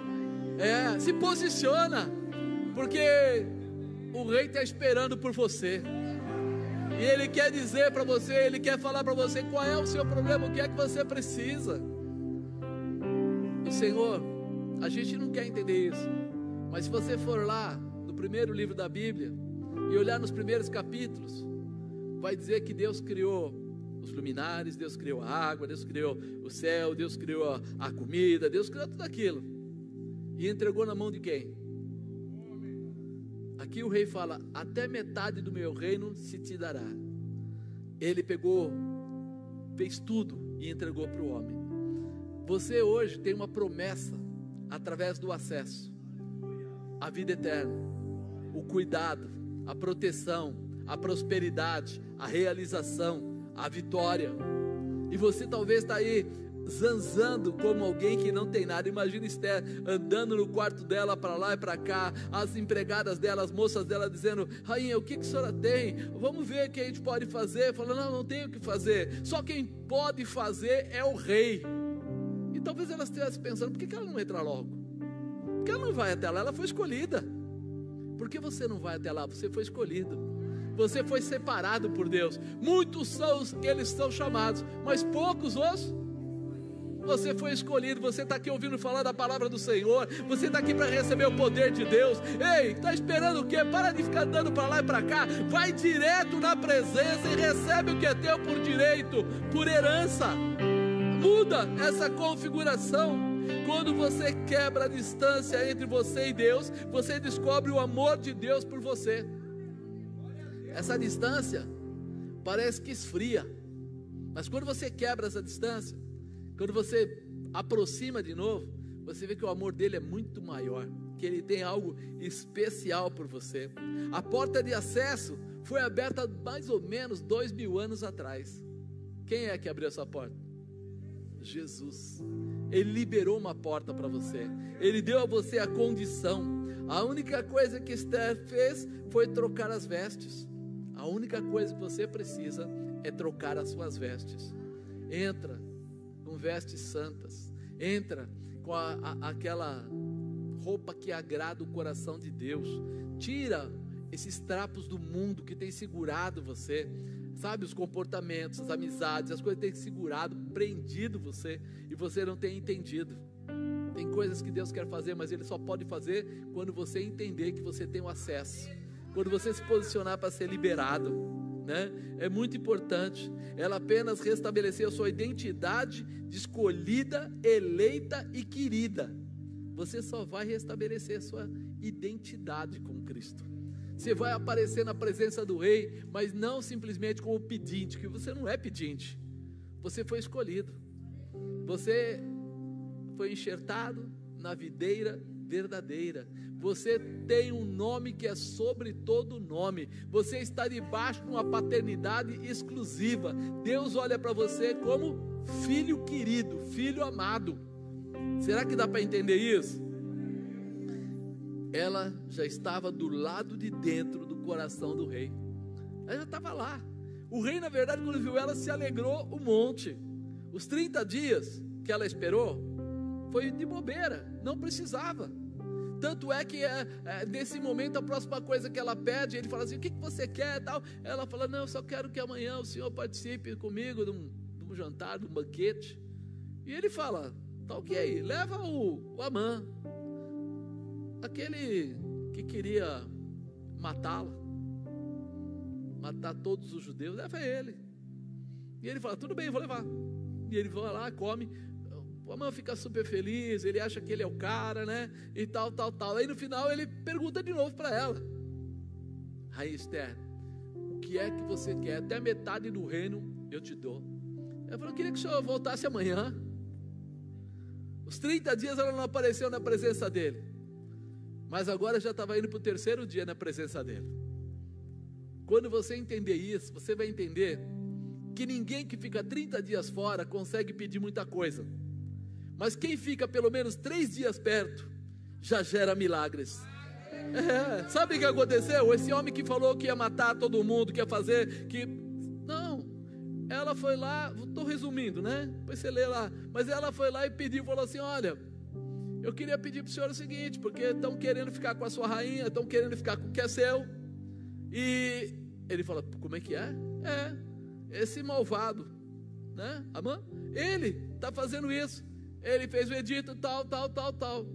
[SPEAKER 2] É, se posiciona, porque o rei está esperando por você. E ele quer dizer para você, ele quer falar para você qual é o seu problema, o que é que você precisa. E Senhor, a gente não quer entender isso. Mas se você for lá primeiro livro da Bíblia e olhar nos primeiros capítulos, vai dizer que Deus criou os luminares, Deus criou a água, Deus criou o céu, Deus criou a, a comida, Deus criou tudo aquilo. E entregou na mão de quem? Aqui o rei fala: Até metade do meu reino se te dará. Ele pegou, fez tudo e entregou para o homem. Você hoje tem uma promessa através do acesso à vida eterna, o cuidado, a proteção, a prosperidade, a realização, a vitória. E você talvez está aí zanzando como alguém que não tem nada. Imagina Esther andando no quarto dela para lá e para cá, as empregadas dela, as moças dela dizendo: Rainha, o que, que a senhora tem? Vamos ver o que a gente pode fazer. Falando: Não, não tem o que fazer. Só quem pode fazer é o rei. E talvez ela estivesse pensando: por que, que ela não entra logo? Por que ela não vai até lá? Ela foi escolhida. Por que você não vai até lá? Você foi escolhido. Você foi separado por Deus. Muitos são os que eles são chamados, mas poucos os você foi escolhido, você está aqui ouvindo falar da palavra do Senhor, você está aqui para receber o poder de Deus. Ei, está esperando o quê? Para de ficar andando para lá e para cá, vai direto na presença e recebe o que é teu por direito, por herança. Muda essa configuração. Quando você quebra a distância entre você e Deus, você descobre o amor de Deus por você. Essa distância parece que esfria, mas quando você quebra essa distância, quando você aproxima de novo, você vê que o amor dele é muito maior, que ele tem algo especial por você. A porta de acesso foi aberta mais ou menos dois mil anos atrás. Quem é que abriu essa porta? Jesus. Ele liberou uma porta para você. Ele deu a você a condição. A única coisa que Esther fez foi trocar as vestes. A única coisa que você precisa é trocar as suas vestes. Entra com vestes santas. Entra com a, a, aquela roupa que agrada o coração de Deus. Tira esses trapos do mundo que tem segurado você. Sabe, os comportamentos, as amizades, as coisas têm segurado, prendido você e você não tem entendido. Tem coisas que Deus quer fazer, mas Ele só pode fazer quando você entender que você tem o acesso, quando você se posicionar para ser liberado né? É muito importante. Ela apenas restabeleceu a sua identidade de escolhida, eleita e querida. Você só vai restabelecer a sua identidade com Cristo. Você vai aparecer na presença do rei, mas não simplesmente como pedinte, que você não é pedinte. Você foi escolhido. Você foi enxertado na videira verdadeira. Você tem um nome que é sobre todo nome. Você está debaixo de uma paternidade exclusiva. Deus olha para você como filho querido, filho amado. Será que dá para entender isso? Ela já estava do lado de dentro do coração do rei. Ela já estava lá. O rei, na verdade, quando viu ela, se alegrou um monte. Os 30 dias que ela esperou foi de bobeira, não precisava. Tanto é que é, é, nesse momento a próxima coisa que ela pede, ele fala assim: o que, que você quer tal? Ela fala: não, eu só quero que amanhã o senhor participe comigo de um, de um jantar, de um banquete. E ele fala: tá ok, leva o, o Amã, aquele que queria matá-la, matar todos os judeus, leva ele. E ele fala: tudo bem, vou levar. E ele vai lá, come. O Amã fica super feliz, ele acha que ele é o cara, né? E tal, tal, tal. Aí no final ele pergunta de novo para ela: Rainha Esther, o que é que você quer? Até metade do reino eu te dou. Ela falou: Eu queria que o senhor voltasse amanhã. Os 30 dias ela não apareceu na presença dele. Mas agora já estava indo para o terceiro dia na presença dele. Quando você entender isso, você vai entender que ninguém que fica 30 dias fora consegue pedir muita coisa. Mas quem fica pelo menos três dias perto já gera milagres. É, sabe o que aconteceu? Esse homem que falou que ia matar todo mundo, que ia fazer, que. Não. Ela foi lá, estou resumindo, né? Depois você lê lá. Mas ela foi lá e pediu, falou assim: olha, eu queria pedir para o senhor o seguinte, porque estão querendo ficar com a sua rainha, estão querendo ficar com o que é seu. E ele fala: como é que é? É, esse malvado, né? Amã? Ele está fazendo isso. Ele fez o edito, tal, tal, tal, tal.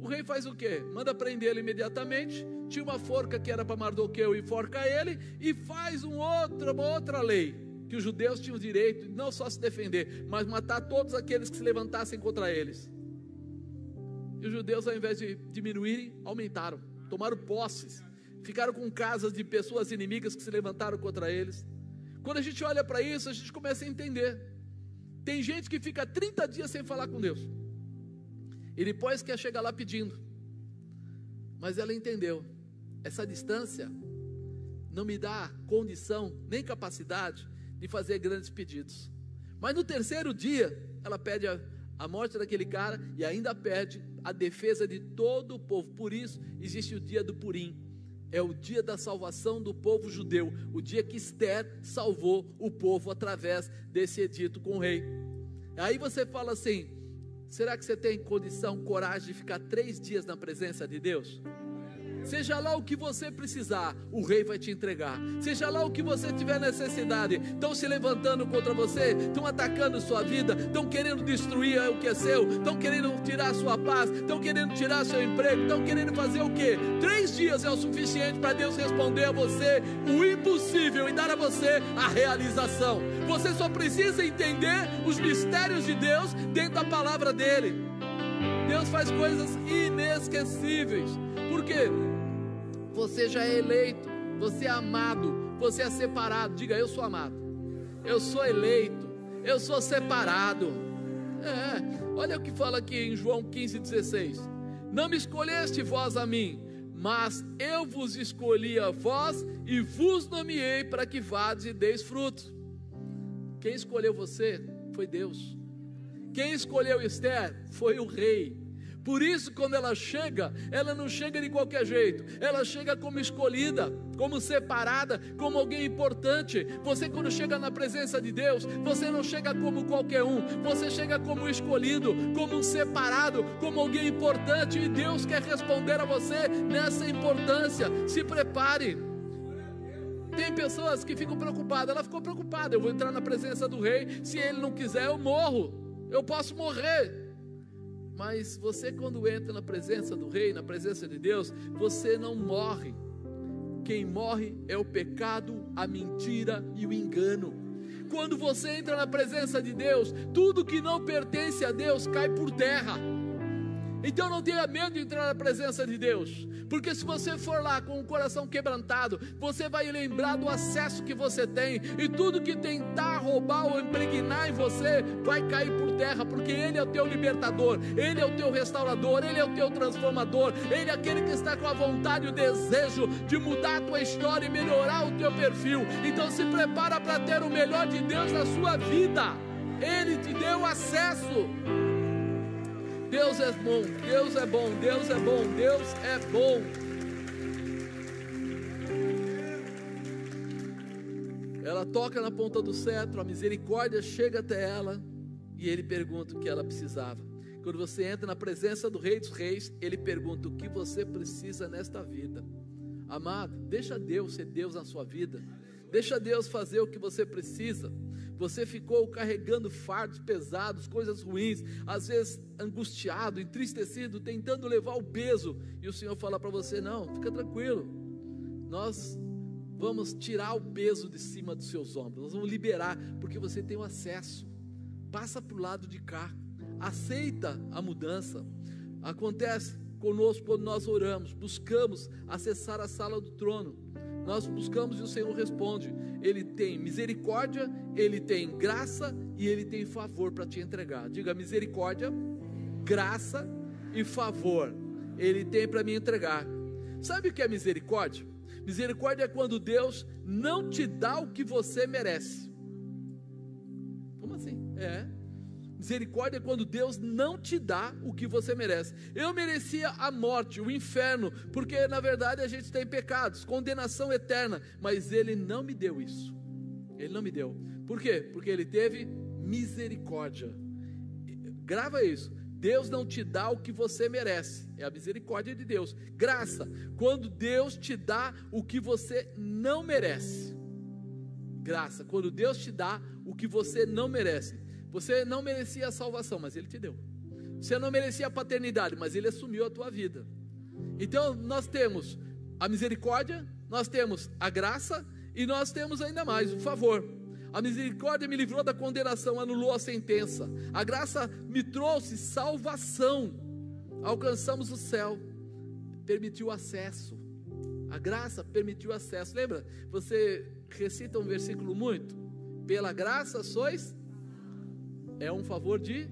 [SPEAKER 2] O rei faz o quê? Manda prender ele imediatamente. Tinha uma forca que era para Mardoqueu e forca ele. E faz um outro, uma outra lei. Que os judeus tinham o direito não só se defender, mas matar todos aqueles que se levantassem contra eles. E os judeus, ao invés de diminuírem, aumentaram. Tomaram posses. Ficaram com casas de pessoas inimigas que se levantaram contra eles. Quando a gente olha para isso, a gente começa a entender. Tem gente que fica 30 dias sem falar com Deus. E depois quer chegar lá pedindo. Mas ela entendeu. Essa distância não me dá condição nem capacidade de fazer grandes pedidos. Mas no terceiro dia, ela pede a, a morte daquele cara e ainda pede a defesa de todo o povo. Por isso existe o dia do Purim. É o dia da salvação do povo judeu, o dia que Esther salvou o povo através desse edito com o rei. Aí você fala assim: será que você tem condição, coragem de ficar três dias na presença de Deus? Seja lá o que você precisar, o rei vai te entregar. Seja lá o que você tiver necessidade. Estão se levantando contra você, estão atacando sua vida, estão querendo destruir o que é seu, estão querendo tirar sua paz, estão querendo tirar seu emprego, estão querendo fazer o que? Três dias é o suficiente para Deus responder a você o impossível e dar a você a realização. Você só precisa entender os mistérios de Deus dentro da palavra dele. Deus faz coisas inesquecíveis. Por quê? Você já é eleito, você é amado, você é separado. Diga, eu sou amado, eu sou eleito, eu sou separado. É, olha o que fala aqui em João 15,16: Não me escolheste vós a mim, mas eu vos escolhi a vós e vos nomeei para que vades e deis frutos. Quem escolheu você foi Deus. Quem escolheu Esther foi o rei. Por isso, quando ela chega, ela não chega de qualquer jeito, ela chega como escolhida, como separada, como alguém importante. Você, quando chega na presença de Deus, você não chega como qualquer um, você chega como escolhido, como um separado, como alguém importante, e Deus quer responder a você nessa importância. Se prepare. Tem pessoas que ficam preocupadas, ela ficou preocupada. Eu vou entrar na presença do rei, se ele não quiser, eu morro, eu posso morrer. Mas você, quando entra na presença do Rei, na presença de Deus, você não morre. Quem morre é o pecado, a mentira e o engano. Quando você entra na presença de Deus, tudo que não pertence a Deus cai por terra. Então não tenha medo de entrar na presença de Deus, porque se você for lá com o coração quebrantado, você vai lembrar do acesso que você tem, e tudo que tentar roubar ou impregnar em você vai cair por terra, porque Ele é o teu libertador, Ele é o teu restaurador, Ele é o teu transformador, Ele é aquele que está com a vontade e o desejo de mudar a tua história e melhorar o teu perfil. Então se prepara para ter o melhor de Deus na sua vida. Ele te deu acesso. Deus é bom, Deus é bom, Deus é bom, Deus é bom. Ela toca na ponta do cetro, a misericórdia chega até ela e ele pergunta o que ela precisava. Quando você entra na presença do Rei dos Reis, ele pergunta o que você precisa nesta vida. Amado, deixa Deus ser Deus na sua vida. Deixa Deus fazer o que você precisa. Você ficou carregando fardos pesados, coisas ruins, às vezes angustiado, entristecido, tentando levar o peso, e o Senhor fala para você: não, fica tranquilo, nós vamos tirar o peso de cima dos seus ombros, nós vamos liberar, porque você tem o acesso. passa para o lado de cá, aceita a mudança. Acontece conosco quando nós oramos, buscamos acessar a sala do trono. Nós buscamos e o Senhor responde. Ele tem misericórdia, ele tem graça e ele tem favor para te entregar. Diga misericórdia, graça e favor. Ele tem para me entregar. Sabe o que é misericórdia? Misericórdia é quando Deus não te dá o que você merece. Como assim? É. Misericórdia é quando Deus não te dá o que você merece. Eu merecia a morte, o inferno, porque na verdade a gente tem pecados, condenação eterna, mas Ele não me deu isso. Ele não me deu. Por quê? Porque Ele teve misericórdia. Grava isso. Deus não te dá o que você merece, é a misericórdia de Deus. Graça, quando Deus te dá o que você não merece. Graça, quando Deus te dá o que você não merece. Você não merecia a salvação, mas Ele te deu. Você não merecia a paternidade, mas Ele assumiu a tua vida. Então nós temos a misericórdia, nós temos a graça e nós temos ainda mais o favor. A misericórdia me livrou da condenação, anulou a sentença. A graça me trouxe salvação. Alcançamos o céu, permitiu acesso. A graça permitiu acesso. Lembra? Você recita um versículo muito? Pela graça sois é um favor de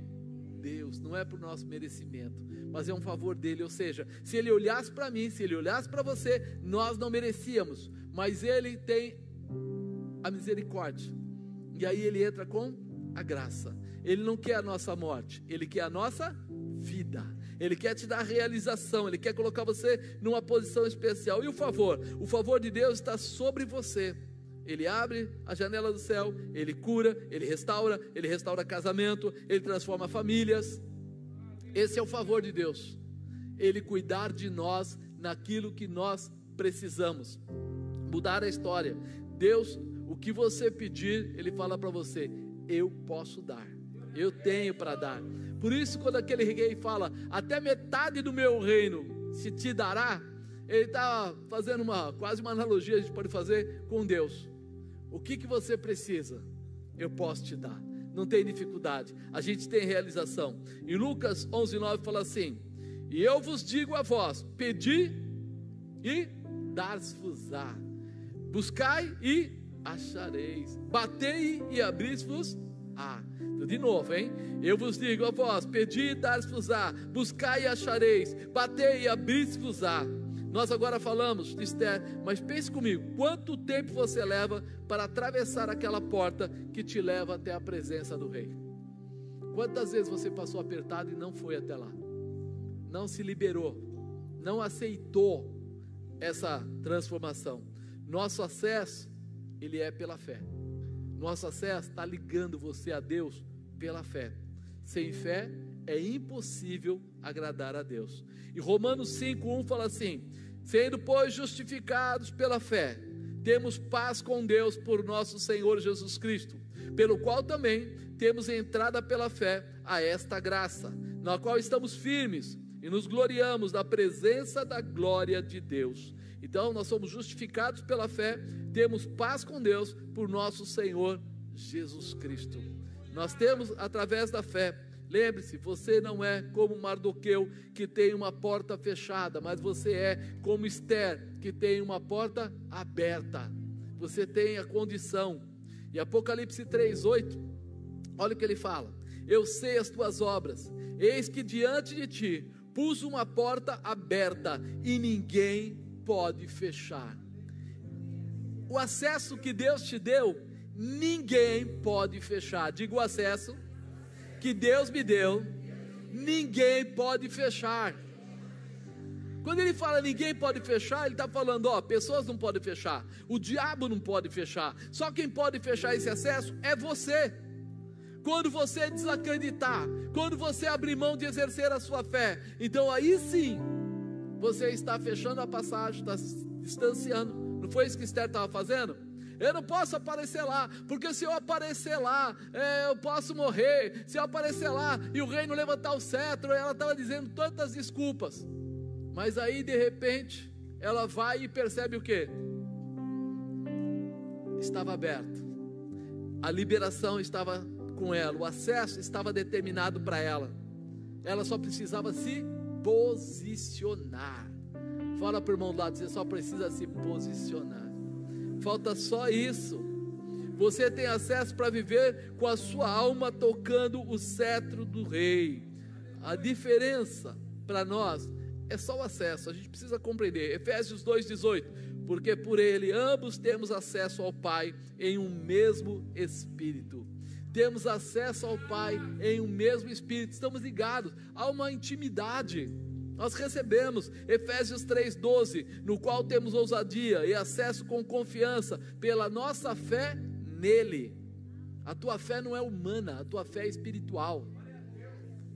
[SPEAKER 2] Deus, não é por nosso merecimento, mas é um favor dele. Ou seja, se ele olhasse para mim, se ele olhasse para você, nós não merecíamos, mas ele tem a misericórdia e aí ele entra com a graça. Ele não quer a nossa morte, ele quer a nossa vida. Ele quer te dar realização, ele quer colocar você numa posição especial. E o favor? O favor de Deus está sobre você. Ele abre a janela do céu, ele cura, ele restaura, ele restaura casamento, ele transforma famílias. Esse é o favor de Deus. Ele cuidar de nós naquilo que nós precisamos. Mudar a história. Deus o que você pedir, Ele fala para você: Eu posso dar, eu tenho para dar. Por isso, quando aquele rei fala, até metade do meu reino se te dará, ele está fazendo uma quase uma analogia, a gente pode fazer com Deus. O que, que você precisa? Eu posso te dar. Não tem dificuldade. A gente tem realização. Em Lucas 11:9 fala assim: E eu vos digo a vós: pedi e dar-vos-á. Buscai e achareis. Batei e abris-vos á. Então, de novo, hein? Eu vos digo a vós: pedi e dar-vos-á, buscai e achareis, batei e abris-vos á. Nós agora falamos Esther, mas pense comigo: quanto tempo você leva para atravessar aquela porta que te leva até a presença do rei? Quantas vezes você passou apertado e não foi até lá? Não se liberou, não aceitou essa transformação. Nosso acesso ele é pela fé. Nosso acesso está ligando você a Deus pela fé. Sem fé é impossível agradar a Deus. E Romanos 5:1 fala assim: sendo pois justificados pela fé, temos paz com Deus por nosso Senhor Jesus Cristo, pelo qual também temos entrada pela fé a esta graça, na qual estamos firmes e nos gloriamos da presença da glória de Deus. Então, nós somos justificados pela fé, temos paz com Deus por nosso Senhor Jesus Cristo. Nós temos através da fé. Lembre-se, você não é como Mardoqueu que tem uma porta fechada, mas você é como Esther que tem uma porta aberta. Você tem a condição. E Apocalipse 3:8, olha o que ele fala: Eu sei as tuas obras. Eis que diante de ti pus uma porta aberta e ninguém pode fechar. O acesso que Deus te deu, ninguém pode fechar. Diga o acesso que Deus me deu, ninguém pode fechar. Quando ele fala ninguém pode fechar, ele está falando, ó, pessoas não podem fechar, o diabo não pode fechar, só quem pode fechar esse acesso é você. Quando você desacreditar, quando você abrir mão de exercer a sua fé, então aí sim você está fechando a passagem, está distanciando. Não foi isso que Esther estava fazendo? Eu não posso aparecer lá, porque se eu aparecer lá, é, eu posso morrer. Se eu aparecer lá e o reino levantar o cetro, ela estava dizendo tantas desculpas. Mas aí, de repente, ela vai e percebe o que? Estava aberto. A liberação estava com ela, o acesso estava determinado para ela. Ela só precisava se posicionar. Fala para o irmão do lado, você só precisa se posicionar. Falta só isso. Você tem acesso para viver com a sua alma tocando o cetro do rei. A diferença para nós é só o acesso, a gente precisa compreender. Efésios 2,18: Porque por ele ambos temos acesso ao Pai em um mesmo Espírito. Temos acesso ao Pai em um mesmo Espírito, estamos ligados a uma intimidade. Nós recebemos Efésios 3,12, no qual temos ousadia e acesso com confiança pela nossa fé nele. A tua fé não é humana, a tua fé é espiritual.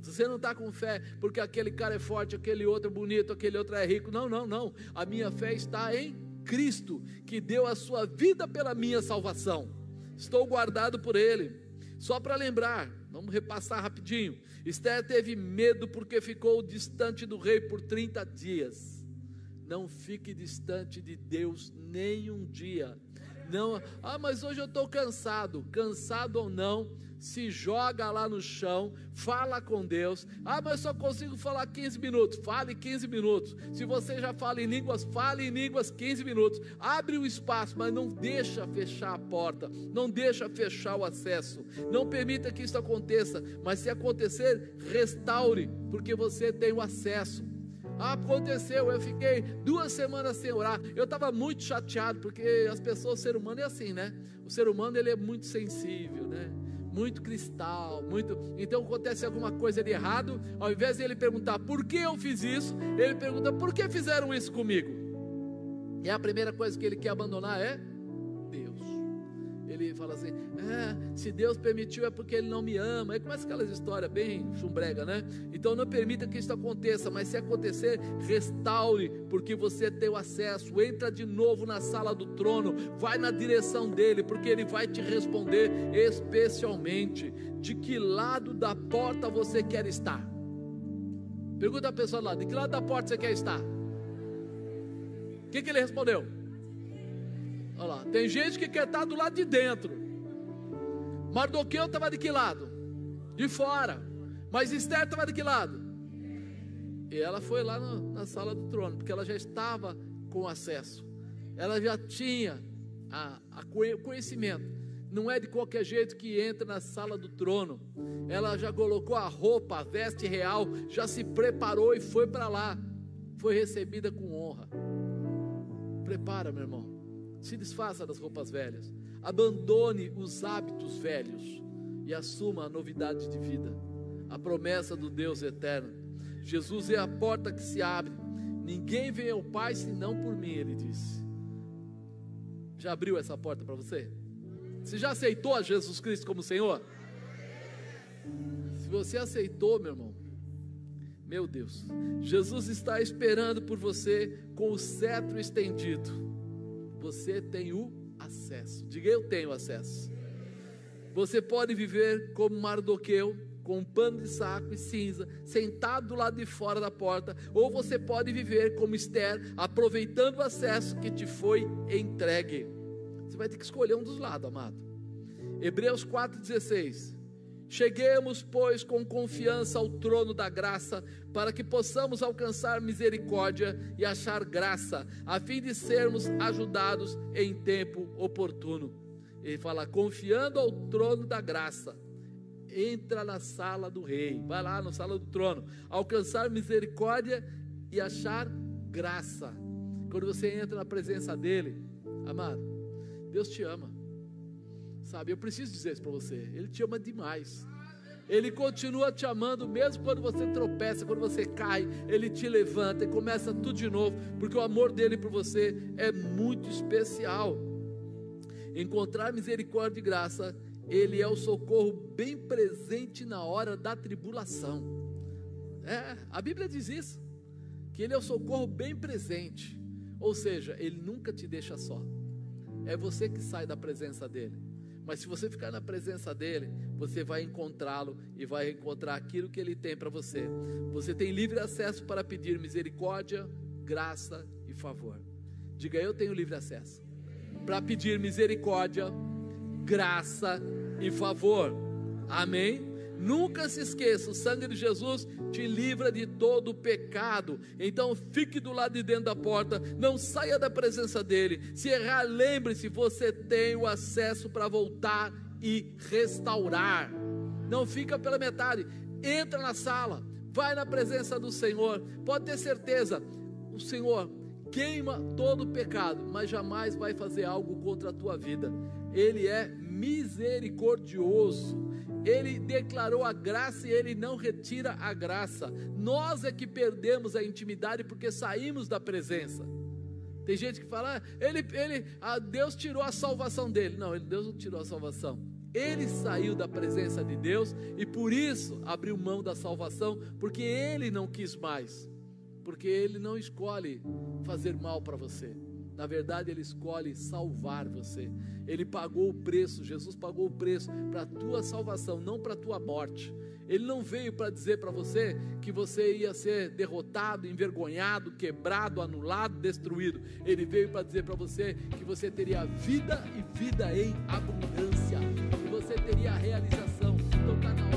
[SPEAKER 2] Se você não está com fé porque aquele cara é forte, aquele outro é bonito, aquele outro é rico, não, não, não. A minha fé está em Cristo, que deu a sua vida pela minha salvação. Estou guardado por Ele. Só para lembrar, vamos repassar rapidinho. Esther teve medo porque ficou distante do rei por 30 dias. Não fique distante de Deus nem um dia. Não, ah, mas hoje eu estou cansado. Cansado ou não, se joga lá no chão, fala com Deus. Ah, mas só consigo falar 15 minutos. Fale 15 minutos. Se você já fala em línguas, fale em línguas 15 minutos. Abre o espaço, mas não deixa fechar a porta. Não deixa fechar o acesso. Não permita que isso aconteça. Mas se acontecer, restaure, porque você tem o acesso. Aconteceu, eu fiquei duas semanas sem orar. Eu estava muito chateado, porque as pessoas, o ser humano é assim, né? O ser humano ele é muito sensível, né? Muito cristal, muito. Então acontece alguma coisa de errado, ao invés de ele perguntar por que eu fiz isso, ele pergunta por que fizeram isso comigo. E a primeira coisa que ele quer abandonar é ele fala assim: ah, se Deus permitiu é porque Ele não me ama. Aí começa aquelas histórias bem chumbrega, né? Então não permita que isso aconteça, mas se acontecer, restaure, porque você tem o acesso. Entra de novo na sala do trono, vai na direção dele, porque Ele vai te responder especialmente de que lado da porta você quer estar. Pergunta a pessoa lá: de que lado da porta você quer estar? O que, que ele respondeu? Olha lá, tem gente que quer estar do lado de dentro. Mardoqueu estava de que lado? De fora. Mas Esther estava de que lado? E ela foi lá no, na sala do trono, porque ela já estava com acesso. Ela já tinha a, a, conhecimento. Não é de qualquer jeito que entra na sala do trono. Ela já colocou a roupa, a veste real, já se preparou e foi para lá. Foi recebida com honra. Prepara, meu irmão. Se desfaça das roupas velhas. Abandone os hábitos velhos e assuma a novidade de vida, a promessa do Deus eterno. Jesus é a porta que se abre. Ninguém vem ao Pai senão por mim, ele disse. Já abriu essa porta para você? Você já aceitou a Jesus Cristo como Senhor? Se você aceitou, meu irmão, meu Deus, Jesus está esperando por você com o cetro estendido você tem o acesso. Diga eu tenho acesso. Você pode viver como Mardoqueu, com um pano de saco e cinza, sentado do lado de fora da porta, ou você pode viver como Esther, aproveitando o acesso que te foi entregue. Você vai ter que escolher um dos lados, amado. Hebreus 4,16. Cheguemos, pois, com confiança ao trono da graça, para que possamos alcançar misericórdia e achar graça, a fim de sermos ajudados em tempo oportuno. Ele fala: confiando ao trono da graça, entra na sala do rei, vai lá na sala do trono, alcançar misericórdia e achar graça. Quando você entra na presença dele, amado, Deus te ama. Sabe, eu preciso dizer isso para você. Ele te ama demais. Ele continua te amando, mesmo quando você tropeça, quando você cai, Ele te levanta e começa tudo de novo, porque o amor dele por você é muito especial. Encontrar misericórdia e graça, Ele é o socorro bem presente na hora da tribulação. É, a Bíblia diz isso, que Ele é o socorro bem presente, ou seja, Ele nunca te deixa só, é você que sai da presença dEle. Mas se você ficar na presença dele, você vai encontrá-lo e vai encontrar aquilo que ele tem para você. Você tem livre acesso para pedir misericórdia, graça e favor. Diga eu tenho livre acesso para pedir misericórdia, graça e favor. Amém? Nunca se esqueça, o sangue de Jesus te livra de todo pecado. Então fique do lado de dentro da porta, não saia da presença dele. Se errar, lembre-se, você tem o acesso para voltar e restaurar. Não fica pela metade. Entra na sala, vai na presença do Senhor. Pode ter certeza, o Senhor queima todo o pecado, mas jamais vai fazer algo contra a tua vida. Ele é misericordioso. Ele declarou a graça e ele não retira a graça. Nós é que perdemos a intimidade porque saímos da presença. Tem gente que fala, ah, ele, ele, ah, Deus tirou a salvação dele. Não, Deus não tirou a salvação. Ele saiu da presença de Deus e por isso abriu mão da salvação, porque ele não quis mais, porque ele não escolhe fazer mal para você. Na verdade, Ele escolhe salvar você. Ele pagou o preço, Jesus pagou o preço para a tua salvação, não para a tua morte. Ele não veio para dizer para você que você ia ser derrotado, envergonhado, quebrado, anulado, destruído. Ele veio para dizer para você que você teria vida e vida em abundância. E você teria realização. Então está na hora